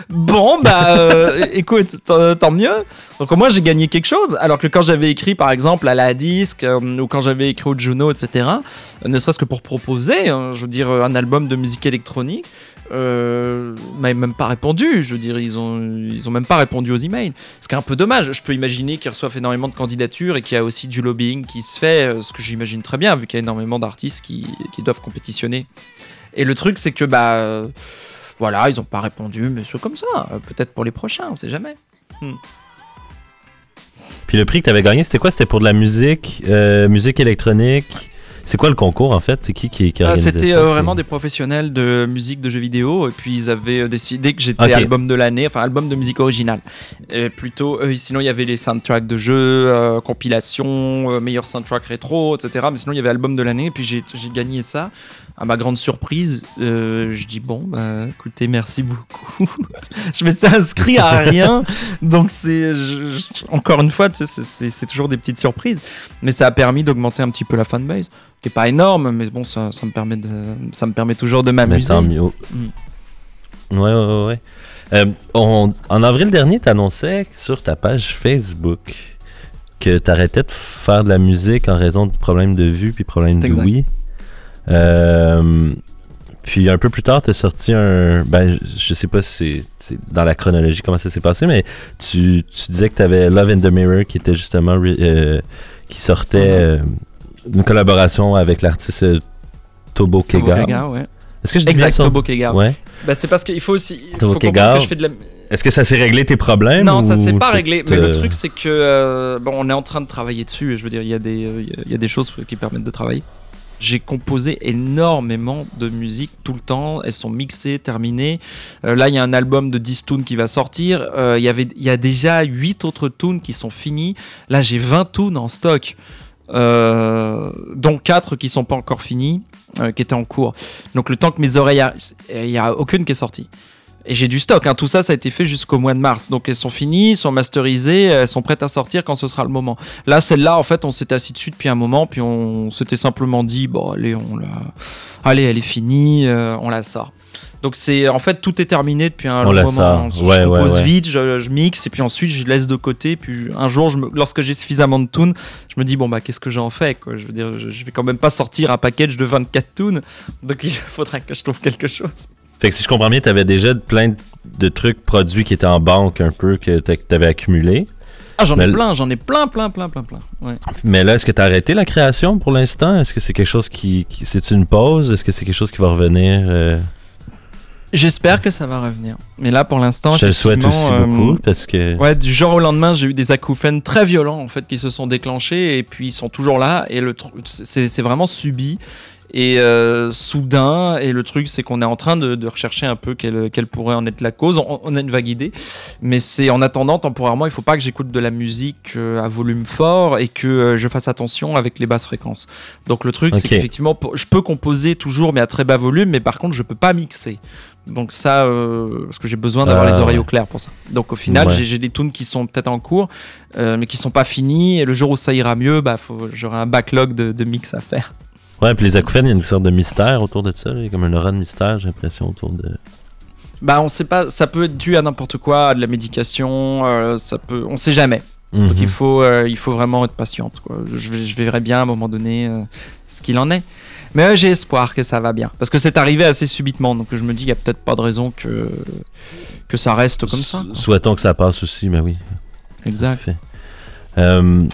bon, bah euh, écoute, tant, mieux. Donc au moins j'ai gagné quelque chose. Alors que quand j'avais écrit par exemple à la disque euh, ou quand j'avais écrit au Juno, etc., euh, ne serait-ce que pour proposer, hein, je veux dire, un album de musique électronique, euh, m'avaient même pas répondu. Je veux dire, ils ont, ils ont même pas répondu aux emails. Ce qui est un peu dommage. Je peux imaginer qu'ils reçoivent énormément de candidatures et qu'il y a aussi du lobbying qui se fait, ce que j'imagine très bien, vu qu'il y a énormément d'artistes qui, qui doivent compétitionner. Et le truc, c'est que bah. Voilà, ils ont pas répondu, mais c'est comme ça. Euh, Peut-être pour les prochains, on sait jamais. Puis le prix que tu avais gagné, c'était quoi? C'était pour de la musique, euh, musique électronique? C'est quoi le concours en fait? C'est qui qui, qui Ah, organisait C'était ça? euh, vraiment des professionnels de musique de jeux vidéo et puis ils avaient euh, décidé que j'étais album de l'année, enfin album de musique originale. Et plutôt, euh, sinon il y avait les soundtracks de jeux, compilations, euh, meilleur soundtrack rétro, etc. Mais sinon il y avait album de l'année et puis j'ai j'ai gagné ça. À ma grande surprise, euh, je dis bon, bah, écoutez, merci beaucoup. je m'étais inscrit à rien, donc c'est je- je- encore une fois, tu sais, c'est- c'est c'est toujours des petites surprises, mais ça a permis d'augmenter un petit peu la fanbase qui est pas énorme, mais bon, ça, ça me permet de, ça me permet toujours de m'amuser. Mm. Ouais, ouais, ouais. Euh, on- en avril dernier, tu annonçais sur ta page Facebook que tu arrêtais de faire de la musique en raison de problèmes de vue puis problèmes exact. d'ouïe. Euh, puis un peu plus tard, tu as sorti un. Ben, je- sais pas si c'est- dans la chronologie comment ça s'est passé, mais tu, tu disais que tu avais Love in the Mirror qui était justement. euh, qui sortait Mhm. euh, une collaboration avec l'artiste euh, Tobo Tobo Kega. Kega, ouais. Est-ce que je dis Exact, Tobo Kega. Ouais. Bah, c'est parce qu'il faut aussi. Tobo faut Kega. comprendre que je fais de la. Est-ce que ça s'est réglé tes problèmes Non, ça s'est pas réglé. Mais le t'es- truc, c'est que euh, bon, on est en train de travailler dessus. Je veux dire, il y a des, euh, il y a des choses qui permettent de travailler. J'ai composé énormément de musique tout le temps. Elles sont mixées, terminées. Euh, là, il y a un album de 10 tunes qui va sortir. Euh, Il y avait, il y a déjà 8 autres tunes qui sont finies. Là, j'ai 20 tunes en stock, euh, dont 4 qui sont pas encore finies, euh, qui étaient en cours. Donc, le temps que mes oreilles, il y a aucune qui est sortie. Et j'ai du stock. hein. Tout ça, ça a été fait jusqu'au mois de mars. Donc elles sont finies, sont masterisées, elles sont prêtes à sortir quand ce sera le moment. Là, celle-là, en fait, on s'était assis dessus depuis un moment, puis on s'était simplement dit, bon, allez, on la, allez, elle est finie, euh, on la sort. Donc c'est, en fait, tout est terminé depuis un On long moment. Je Ouais, compose ouais. vite, je, je mixe, et puis ensuite je laisse de côté. Puis un jour, je me- lorsque j'ai suffisamment de tunes, je me dis, bon bah, qu'est-ce que j'en fais, quoi? Je veux dire, je, je vais quand même pas sortir un package de 24 tunes, donc il faudra que je trouve quelque chose. Fait que si je comprends bien, tu avais déjà plein de- trucs produits qui étaient en banque un peu que tu avais accumulés. Ah, j'en ai le- plein, j'en ai plein, plein, plein, plein, plein. Ouais. Mais là, est-ce que tu as arrêté la création pour l'instant? Est-ce que c'est quelque chose qui. qui- c'est une pause? Est-ce que c'est quelque chose qui va revenir? euh, J'espère que ça va revenir. Mais là, pour l'instant, je le souhaite aussi euh, beaucoup parce que. Ouais, du jour au lendemain, j'ai eu des acouphènes très violents en fait qui se sont déclenchés et puis ils sont toujours là et le c'est vraiment subi et euh, soudain et le truc c'est qu'on est en train de, de rechercher un peu quelle, quelle pourrait en être la cause. On, on a une vague idée, mais c'est en attendant temporairement, il faut pas que j'écoute de la musique euh, à volume fort et que euh, je fasse attention avec les basses fréquences. Donc le truc c'est qu'effectivement je peux composer toujours mais à très bas volume, mais par contre je peux pas mixer. Donc ça, euh, parce que j'ai besoin d'avoir Ah, les oreilles ouais. au clair pour ça. Donc au final, Ouais. j'ai- des tunes qui sont peut-être en cours, euh, mais qui sont pas finies. Et le jour où ça ira mieux, bah, j'aurai un backlog de, de mix à faire. Ouais, puis les acouphènes, il y a une sorte de mystère autour de ça. Il y a comme un aura de mystère, j'ai l'impression, autour de. Bah on sait pas, ça peut être dû à n'importe quoi, à de la médication, euh, ça peut, on sait jamais. Donc Mhm. il faut, euh, il faut vraiment être patiente. Quoi. Je, je verrai bien à un moment donné euh, ce qu'il en est. Mais j'ai espoir que ça va bien. Parce que c'est arrivé assez subitement. Donc je me dis, il n'y a peut-être pas de raison que, que ça reste comme ça. quoi. Souhaitons que ça passe aussi, mais oui. Exact. Parfait. Euh,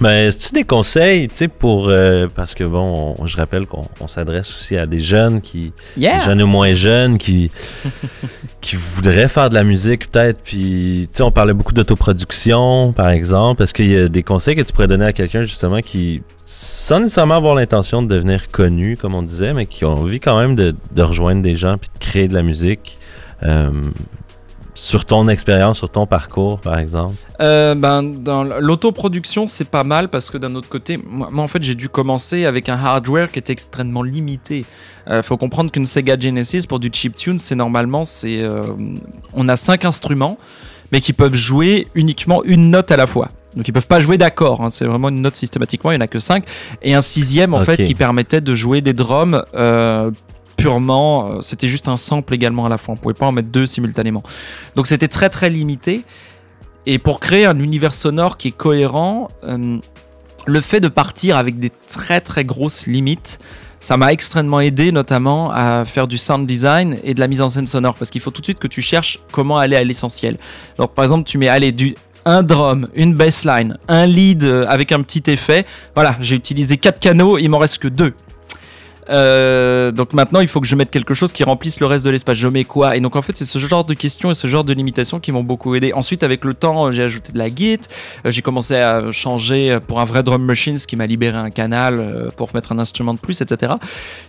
mais as-tu des conseils, tu sais, pour. euh, parce que bon, on- je rappelle qu'on on s'adresse aussi à des jeunes qui. Yeah! Des jeunes ou moins jeunes qui. qui voudraient faire de la musique, peut-être. Puis, tu sais, on parlait beaucoup d'autoproduction, par exemple. Est-ce qu'il y a des conseils que tu pourrais donner à quelqu'un, justement, qui. sans nécessairement avoir l'intention de devenir connu, comme on disait, mais qui ont envie quand même de, de rejoindre des gens puis de créer de la musique? euh, sur ton expérience, sur ton parcours, par exemple? Euh, ben, dans l'autoproduction, c'est pas mal parce que d'un autre côté, moi, moi, en fait, j'ai dû commencer avec un hardware qui était extrêmement limité. Euh, faut comprendre qu'une Sega Genesis pour du chiptune, c'est normalement, c'est, euh, on a cinq instruments, mais qui peuvent jouer uniquement une note à la fois. Donc ils peuvent pas jouer d'accords, hein, c'est vraiment une note systématiquement, il y en a que cinq, et un sixième en fait qui permettait de jouer des drums euh, purement, euh, c'était juste un sample également à la fois. On pouvait pas en mettre deux simultanément. Donc c'était très très limité. Et pour créer un univers sonore qui est cohérent, euh, le fait de partir avec des très très grosses limites, ça m'a extrêmement aidé notamment à faire du sound design et de la mise en scène sonore parce qu'il faut tout de suite que tu cherches comment aller à l'essentiel. Alors par exemple, tu mets allez du un drum, une bassline, un lead euh, avec un petit effet. Voilà, j'ai utilisé quatre canaux, il m'en reste que deux. Euh, donc maintenant, il faut que je mette quelque chose qui remplisse le reste de l'espace. Je mets quoi? Et donc en fait, c'est ce genre de questions et ce genre de limitations qui m'ont beaucoup aidé. Ensuite, avec le temps, j'ai ajouté de la git. Euh, j'ai commencé à changer pour un vrai drum machine, ce qui m'a libéré un canal euh, pour mettre un instrument de plus, etc.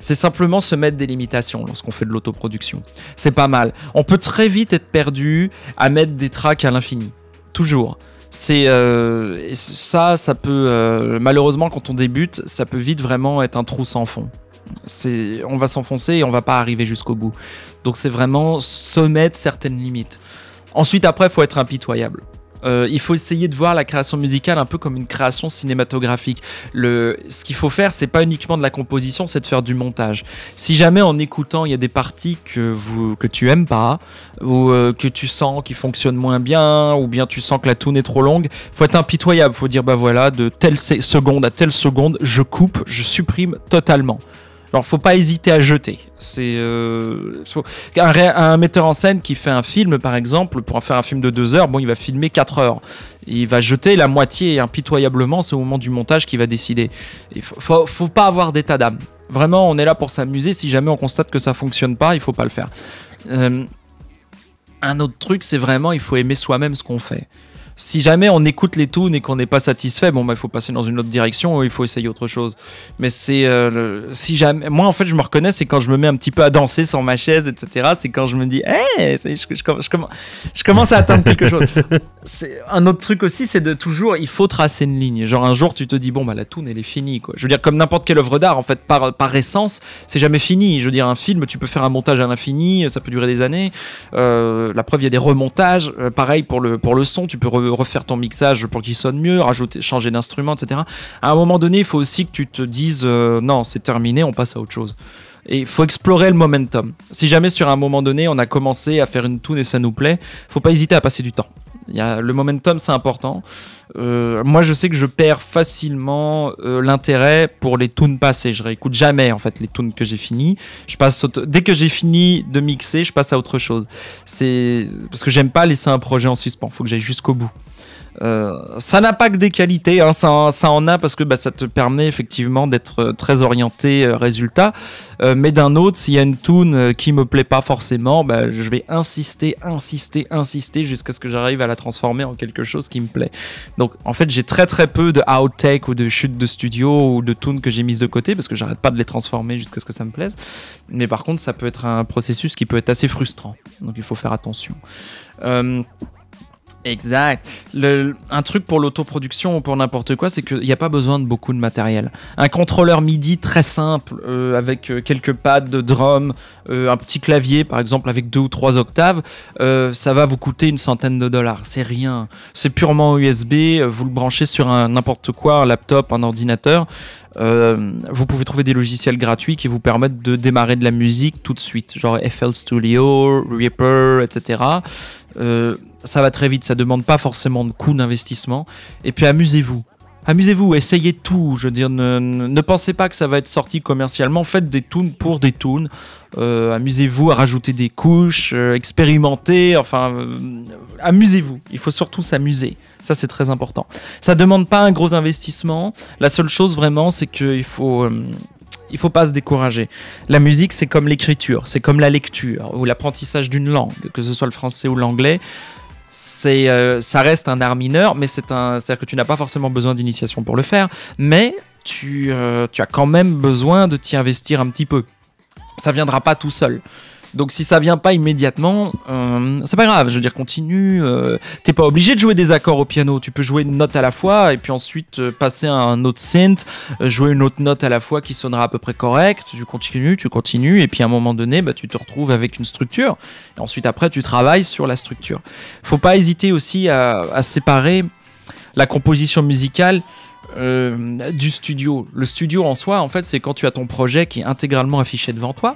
C'est simplement se mettre des limitations lorsqu'on fait de l'autoproduction. C'est pas mal. On peut très vite être perdu à mettre des tracks à l'infini. Toujours. C'est ça, ça peut malheureusement quand on débute, ça peut vite vraiment être un trou sans fond. On va s'enfoncer et on va pas arriver jusqu'au bout. Donc c'est vraiment se mettre certaines limites. Ensuite, après, faut être impitoyable. Euh, il faut essayer de voir la création musicale un peu comme une création cinématographique. Ce qu'il faut faire, c'est pas uniquement de la composition, c'est de faire du montage. Si jamais en écoutant, il y a des parties que, vous, que tu aimes pas, ou euh, que tu sens qui fonctionnent moins bien, ou bien tu sens que la tune est trop longue, faut être impitoyable. Faut dire, bah voilà, de telle se- seconde à telle seconde, je coupe, je supprime totalement. Alors, faut pas hésiter à jeter. C'est euh, un, metteur en scène qui fait un film, par exemple, pour faire un film de deux heures, bon, il va filmer 4 heures. Il va jeter la moitié impitoyablement, c'est au moment du montage qu'il va décider. Il faut, faut pas avoir d'état d'âme. Vraiment, on est là pour s'amuser. Si jamais on constate que ça fonctionne pas, il faut pas le faire. Euh, un autre truc, c'est vraiment, il faut aimer soi-même ce qu'on fait. Si jamais on écoute les tunes et qu'on n'est pas satisfait, bon, bah, il faut passer dans une autre direction ou il faut essayer autre chose. Mais c'est. euh, si jamais. Moi, en fait, je me reconnais, c'est quand je me mets un petit peu à danser sur ma chaise, etc. C'est quand je me dis, hé, je, je, je, comm- je comm- je commence à atteindre quelque chose. Un autre truc aussi, c'est de toujours, il faut tracer une ligne. Genre un jour, tu te dis bon bah la tune elle est finie quoi. Je veux dire comme n'importe quelle œuvre d'art en fait par essence, c'est jamais fini. Je veux dire un film, tu peux faire un montage à l'infini, ça peut durer des années. Euh, la preuve, il y a des remontages. Euh, pareil pour le pour le son, tu peux refaire ton mixage pour qu'il sonne mieux, rajouter, changer d'instrument, etc. À un moment donné, il faut aussi que tu te dises euh, non, c'est terminé, on passe à autre chose. Et il faut explorer le momentum. Si jamais sur un moment donné, on a commencé à faire une tune et ça nous plaît, faut pas hésiter à passer du temps. Y a, le momentum, c'est important. Euh, moi, je sais que je perds facilement euh, l'intérêt pour les tunes passées. Je réécoute jamais en fait les tunes que j'ai finies. Je passe dès que j'ai fini de mixer, je passe à autre chose. C'est parce que j'aime pas laisser un projet en suspens. Faut que j'aille jusqu'au bout. Euh, ça n'a pas que des qualités, hein, ça, en- a parce que bah, ça te permet effectivement d'être euh, très orienté euh, résultat. Mais d'un autre, s'il y a une tune qui me plaît pas forcément, bah, je vais insister, insister, insister jusqu'à ce que j'arrive à la transformer en quelque chose qui me plaît. Donc en fait, j'ai très très peu de outtake ou de chutes de studio ou de tunes que j'ai mises de côté parce que j'arrête pas de les transformer jusqu'à ce que ça me plaise. Mais par contre, ça peut être un processus qui peut être assez frustrant. Donc il faut faire attention. Exact. Un truc pour l'autoproduction ou pour n'importe quoi, c'est qu'il n'y a pas besoin de beaucoup de matériel. Un contrôleur MIDI très simple, euh, avec euh, quelques pads de drum, euh, un petit clavier par exemple avec deux ou trois octaves, ça va vous coûter une centaine de dollars. C'est rien. C'est purement USB. Vous le branchez sur n'importe quoi, un laptop, un ordinateur. Euh, vous pouvez trouver des logiciels gratuits qui vous permettent de démarrer de la musique tout de suite, genre FL Studio, Reaper, etc. Euh, ça va très vite, ça demande pas forcément de coûts d'investissement. Et puis amusez-vous. Amusez-vous, essayez tout. Je veux dire, ne, ne- pensez pas que ça va être sorti commercialement. Faites des tunes pour des tunes. Euh, amusez-vous à rajouter des couches, euh, expérimentez. Enfin, euh, amusez-vous. Il faut surtout s'amuser. Ça, c'est très important. Ça demande pas un gros investissement. La seule chose vraiment, c'est qu'il faut. il faut pas se décourager. La musique, c'est comme l'écriture, c'est comme la lecture ou l'apprentissage d'une langue, que ce soit le français ou l'anglais. C'est, euh, ça reste un art mineur, mais c'est un, c'est-à-dire que tu n'as pas forcément besoin d'initiation pour le faire, mais tu, euh, tu as quand même besoin de t'y investir un petit peu. Ça viendra pas tout seul. Donc si ça vient pas immédiatement, euh, c'est pas grave. Je veux dire, continue. euh, T'es pas obligé de jouer des accords au piano. Tu peux jouer une note à la fois et puis ensuite euh, passer à un autre synth, euh, jouer une autre note à la fois qui sonnera à peu près correct. Tu continues, tu continues et puis à un moment donné, bah, tu te retrouves avec une structure. Et ensuite après, tu travailles sur la structure. Faut pas hésiter aussi à, à séparer la composition musicale euh, du studio. Le studio en soi, en fait, c'est quand tu as ton projet qui est intégralement affiché devant toi.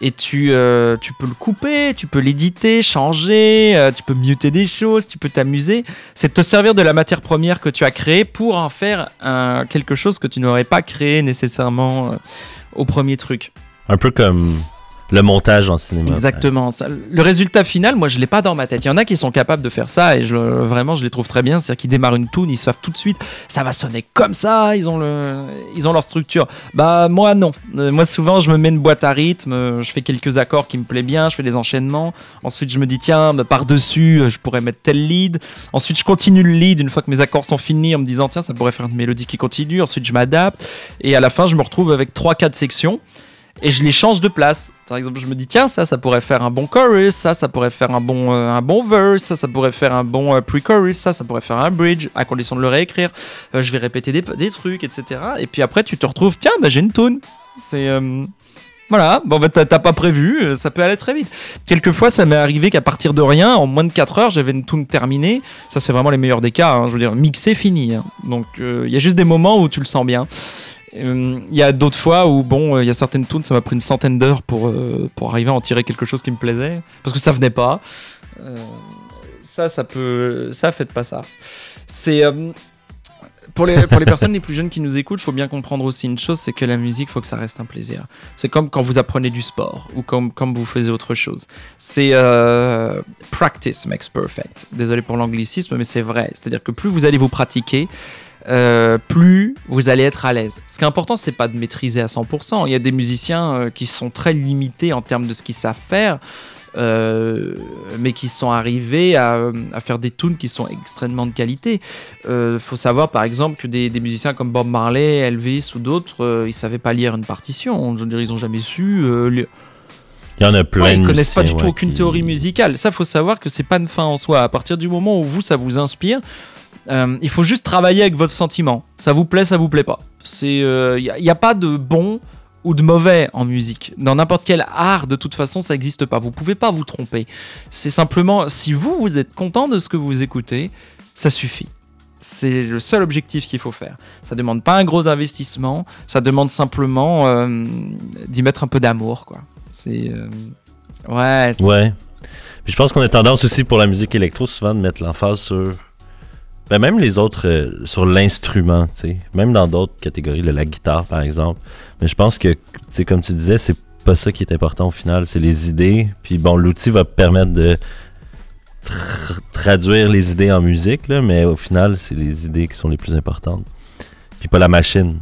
Et tu, euh, tu peux le couper, tu peux l'éditer, changer, euh, tu peux muter des choses, tu peux t'amuser. C'est de te servir de la matière première que tu as créée pour en faire quelque chose que tu n'aurais pas créé nécessairement euh, au premier truc. Un peu comme le montage en cinéma. Exactement. Le résultat final, moi, je l'ai pas dans ma tête. Il y en a qui sont capables de faire ça et vraiment, je les trouve très bien. C'est-à-dire qu'ils démarrent une tune, ils savent tout de suite, ça va sonner comme ça. Ils ont leur structure. Bah moi non. Euh, moi souvent, je me mets une boîte à rythme, euh, je fais quelques accords qui me plaisent bien, je fais des enchaînements. Ensuite, je me dis tiens, bah, par dessus, je pourrais mettre tel lead. Ensuite, je continue le lead une fois que mes accords sont finis en me disant tiens, ça pourrait faire une mélodie qui continue. Ensuite, je m'adapte et à la fin, je me retrouve avec trois, quatre sections et je les change de place. Par exemple, je me dis tiens, ça, ça pourrait faire un bon chorus, ça, ça pourrait faire un bon, euh, un bon verse, ça, ça pourrait faire un bon euh, pre-chorus, ça, ça pourrait faire un bridge, à condition de le réécrire. Euh, je vais répéter des, des trucs, etc. Et puis après, tu te retrouves tiens, bah, j'ai une tune. C'est euh, voilà, bon, bah, t'as pas prévu, ça peut aller très vite. Quelquefois, ça m'est arrivé qu'à partir de rien, en moins de 4 heures, j'avais une tune terminée. Ça, c'est vraiment les meilleurs des cas. hein. Je veux dire, mixé, fini. hein. Donc, il y a juste des moments où tu le sens bien. Euh, Il y a d'autres fois où, bon, euh, il y a certaines tunes, ça m'a pris une centaine d'heures pour, euh, pour arriver à en tirer quelque chose qui me plaisait. Parce que ça venait pas. Ça, ça peut. Ça, faites pas ça. C'est. pour les, pour les personnes les plus jeunes qui nous écoutent, il faut bien comprendre aussi une chose, c'est que la musique, il faut que ça reste un plaisir. C'est comme quand vous apprenez du sport ou comme, comme vous faisiez autre chose. C'est practice makes perfect. Désolé pour l'anglicisme, mais c'est vrai. C'est-à-dire que plus vous allez vous pratiquer, euh, plus vous allez être à l'aise. Ce qui est important, c'est pas de maîtriser à 100%. Il y a des musiciens euh, qui sont très limités en termes de ce qu'ils savent faire. euh, mais qui sont arrivés à, à faire des tunes qui sont extrêmement de qualité. Il faut savoir par exemple que des, des musiciens comme Bob Marley, Elvis ou d'autres, euh, ils savaient pas lire une partition. Ils ont jamais su. lire. Il y en a plein Ouais, ils connaissent pas du tout aucune qui- théorie musicale. Ça, faut savoir que c'est pas une fin en soi. À partir du moment où vous, ça vous inspire, euh, il faut juste travailler avec votre sentiment. Ça vous plaît, ça vous plaît pas. Il n'y a, pas de bon ou de mauvais en musique. Dans n'importe quel art, de toute façon, ça n'existe pas. Vous pouvez pas vous tromper. C'est simplement, si vous, vous êtes content de ce que vous écoutez, ça suffit. C'est le seul objectif qu'il faut faire. Ça demande pas un gros investissement, ça demande simplement euh, d'y mettre un peu d'amour, quoi. Euh, ouais, Ouais. Puis je pense qu'on a tendance aussi pour la musique électro souvent de mettre l'emphase sur. Ben même les autres, euh, sur l'instrument. Même dans d'autres catégories, là, la guitare par exemple. Mais je pense que, comme tu disais, c'est pas ça qui est important au final, c'est les idées. Puis bon, l'outil va permettre de tr- traduire les idées en musique, là, mais au final, c'est les idées qui sont les plus importantes. Puis pas la machine.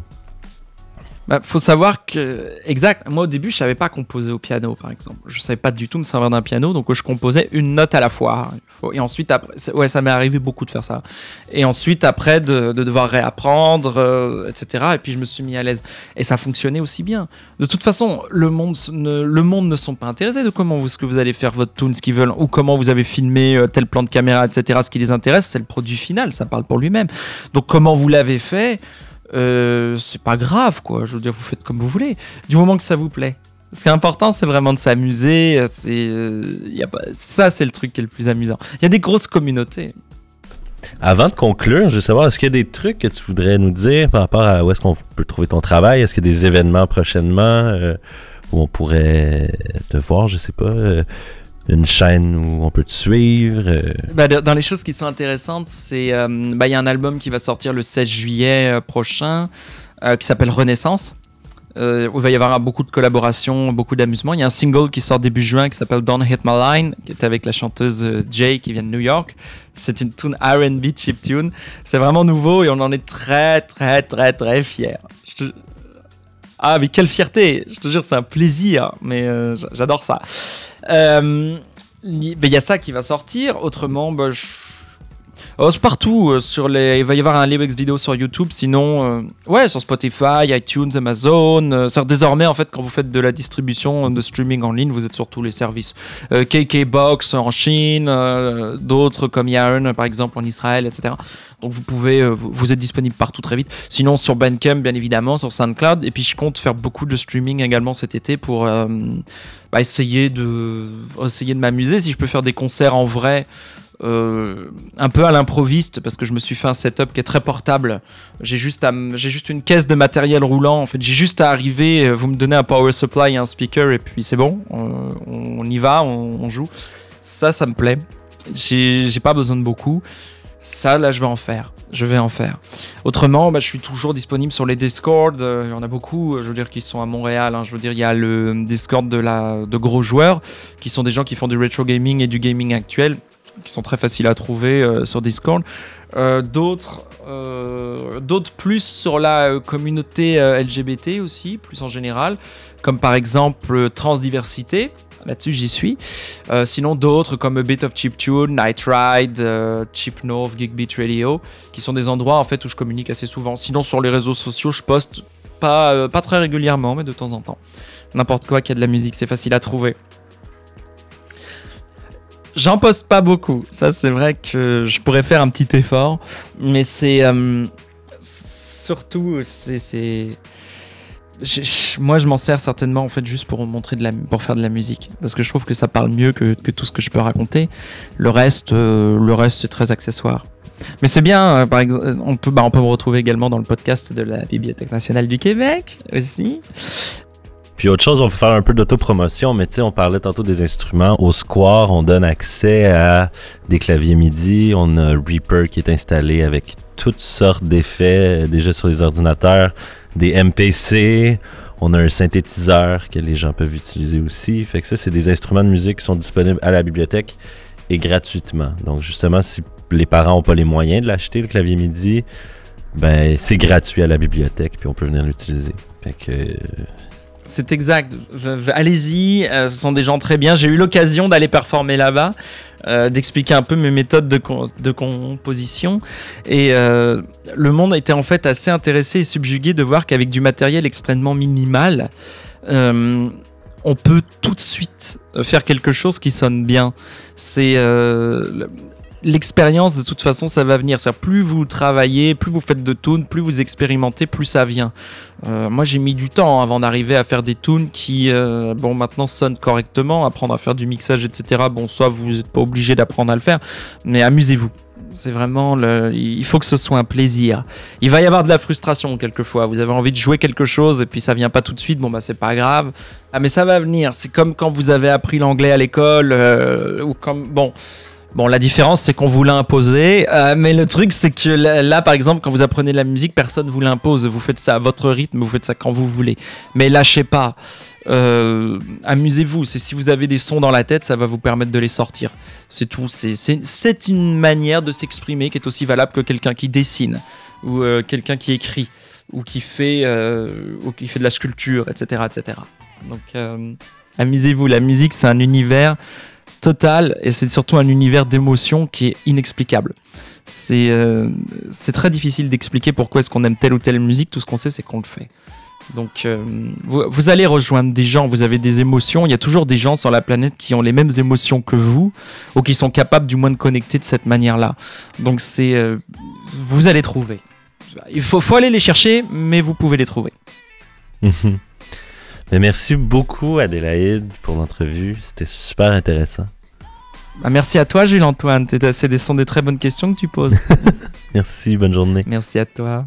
Bah, faut savoir que, exact, moi au début je savais pas composer au piano par exemple. Je savais pas du tout me servir d'un piano, donc je composais une note à la fois. Et ensuite, après, ouais, ça m'est arrivé beaucoup de faire ça. Et ensuite, après, de, de devoir réapprendre, euh, etc. Et puis je me suis mis à l'aise. Et ça fonctionnait aussi bien. De toute façon, le monde, ne, le monde ne sont pas intéressés de comment vous, ce que vous allez faire votre tune, ce qu'ils veulent, ou comment vous avez filmé euh, tel plan de caméra, etc. Ce qui les intéresse, c'est le produit final, ça parle pour lui-même. Donc comment vous l'avez fait euh, c'est pas grave, quoi. Je veux dire, vous faites comme vous voulez, du moment que ça vous plaît. Ce qui est important, c'est vraiment de s'amuser. C'est, euh, y a pas, ça, c'est le truc qui est le plus amusant. Il y a des grosses communautés. Avant de conclure, je veux savoir, est-ce qu'il y a des trucs que tu voudrais nous dire par rapport à où est-ce qu'on peut trouver ton travail? Est-ce qu'il y a des événements prochainement euh, où on pourrait te voir, je sais pas, une chaîne où on peut te suivre? euh, Bah, dans les choses qui sont intéressantes, c'est euh, bah, il y a un album qui va sortir le 16 juillet euh, prochain qui s'appelle Renaissance. Où il va y avoir beaucoup de collaborations, beaucoup d'amusement. Il y a un single qui sort début juin qui s'appelle Don't Hit My Line, qui est avec la chanteuse Jay qui vient de New York. C'est une tune R&B chip tune. C'est vraiment nouveau et on en est très très très très fiers. Ah mais quelle fierté Je te jure c'est un plaisir, mais j'adore ça. Euh, il ben, il y a ça qui va sortir. Autrement, je- C'est partout. euh, sur les... Il va y avoir un lyrics vidéo sur YouTube. Sinon, euh, ouais, sur Spotify, iTunes, Amazon. euh, désormais, en fait, quand vous faites de la distribution de streaming en ligne, vous êtes sur tous les services. Euh, KKBox en Chine, euh, d'autres comme Yarn, par exemple, en Israël, etc. Donc, vous pouvez, euh, vous, êtes disponible partout très vite. Sinon, sur Bandcamp, bien évidemment, sur SoundCloud. Et puis, je compte faire beaucoup de streaming également cet été pour euh, bah, essayer de, essayer de m'amuser. Si je peux faire des concerts en vrai euh, un peu à l'improviste parce que je me suis fait un setup qui est très portable. J'ai juste, juste une caisse de matériel roulant. En fait, j'ai juste à arriver. euh, Vous me donnez un power supply et un speaker et puis c'est bon. Euh, on y va, on, joue. Ça, ça me plaît. J'ai pas besoin de beaucoup. Ça, là, je vais en faire. Je vais en faire. Autrement, bah, je suis toujours disponible sur les Discord. Il y en a beaucoup, je veux dire, qui sont à Montréal. hein. Je veux dire, il y a le Discord de gros joueurs, qui sont des gens qui font du retro gaming et du gaming actuel, qui sont très faciles à trouver euh, sur Discord. Euh, D'autres, euh, d'autres plus sur la communauté LGBT aussi, plus en général, comme par exemple Transdiversité. Là-dessus, j'y suis. Sinon, d'autres comme A Bit of Chiptune, Night Ride, Chip North, Geek Beat Radio, qui sont des endroits en fait où je communique assez souvent. Sinon, sur les réseaux sociaux, je poste pas, pas très régulièrement, mais de temps en temps. N'importe quoi qui a de la musique, c'est facile à trouver. J'en poste pas beaucoup. Ça, c'est vrai que je pourrais faire un petit effort, mais c'est euh, surtout c'est moi, je m'en sers certainement en fait juste pour montrer de la, pour faire de la musique, parce que je trouve que ça parle mieux que, que tout ce que je peux raconter. Le reste, euh, le reste, c'est très accessoire. Mais c'est bien, euh, par exemple, on peut, bah, on peut me retrouver également dans le podcast de la Bibliothèque nationale du Québec aussi. Puis autre chose, on va faire un peu d'autopromotion, mais tu sais, on parlait tantôt des instruments. Au Square, on donne accès à des claviers MIDI. On a Reaper qui est installé avec toutes sortes d'effets euh, déjà sur les ordinateurs, des MPC. On a un synthétiseur que les gens peuvent utiliser aussi. Fait que ça, c'est des instruments de musique qui sont disponibles à la bibliothèque et gratuitement. Donc justement, si les parents n'ont pas les moyens de l'acheter, le clavier MIDI, ben c'est gratuit à la bibliothèque, puis on peut venir l'utiliser. Fait que euh, C'est exact. Allez-y, euh, ce sont des gens très bien. J'ai eu l'occasion d'aller performer là-bas, euh, d'expliquer un peu mes méthodes de, com- de composition. Et euh, le monde était en fait assez intéressé et subjugué de voir qu'avec du matériel extrêmement minimal, on peut tout de suite faire quelque chose qui sonne bien. C'est l'expérience de toute façon ça va venir. C'est-à-dire, plus vous travaillez, plus vous faites de tunes, plus vous expérimentez, plus ça vient. Euh, moi j'ai mis du temps avant d'arriver à faire des tunes qui euh, bon maintenant sonnent correctement, apprendre à faire du mixage etc. Bon soit vous n'êtes pas obligé d'apprendre à le faire, mais amusez-vous. C'est vraiment il faut que ce soit un plaisir. Il va y avoir de la frustration quelquefois. Vous avez envie de jouer quelque chose et puis ça vient pas tout de suite. Bon bah c'est pas grave. Ah mais ça va venir. C'est comme quand vous avez appris l'anglais à l'école euh, ou comme bon. Bon, la différence, c'est qu'on vous l'a imposé. euh, mais le truc, c'est que là, par exemple, quand vous apprenez la musique, personne vous l'impose. Vous faites ça à votre rythme, vous faites ça quand vous voulez. Mais lâchez pas. Euh, Amusez-vous. C'est si vous avez des sons dans la tête, ça va vous permettre de les sortir. C'est tout. C'est- une manière de s'exprimer qui est aussi valable que quelqu'un qui dessine ou euh, quelqu'un qui écrit ou qui fait qui fait de la sculpture, etc., etc. Donc, amusez-vous. La musique, c'est un univers total et c'est surtout un univers d'émotions qui est inexplicable. C'est euh, c'est très difficile d'expliquer pourquoi est-ce qu'on aime telle ou telle musique. Tout ce qu'on sait, c'est qu'on le fait. Donc, euh, vous, vous allez rejoindre des gens, vous avez des émotions. Il y a toujours des gens sur la planète qui ont les mêmes émotions que vous, ou qui sont capables du moins de connecter de cette manière-là. Donc, c'est, euh, vous allez trouver. Il faut, faut aller les chercher, mais vous pouvez les trouver. Mais merci beaucoup, Adélaïde, pour l'entrevue. C'était super intéressant. Bah, merci à toi, Jules Antoine. T'es- C'est des, sont des très bonnes questions que tu poses. Merci, bonne journée. merci à toi.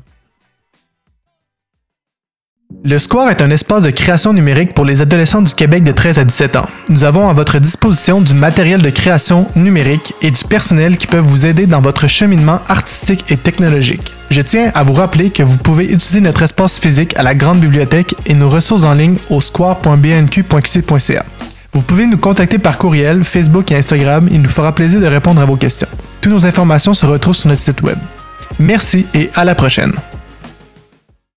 Le Square est un espace de création numérique pour les adolescents du Québec de 13 à 17 ans. Nous avons à votre disposition du matériel de création numérique et du personnel qui peuvent vous aider dans votre cheminement artistique et technologique. Je tiens à vous rappeler que vous pouvez utiliser notre espace physique à la Grande Bibliothèque et nos ressources en ligne au square.bnq.qc.ca. Vous pouvez nous contacter par courriel, Facebook et Instagram. Il nous fera plaisir de répondre à vos questions. Toutes nos informations se retrouvent sur notre site web. Merci et à la prochaine.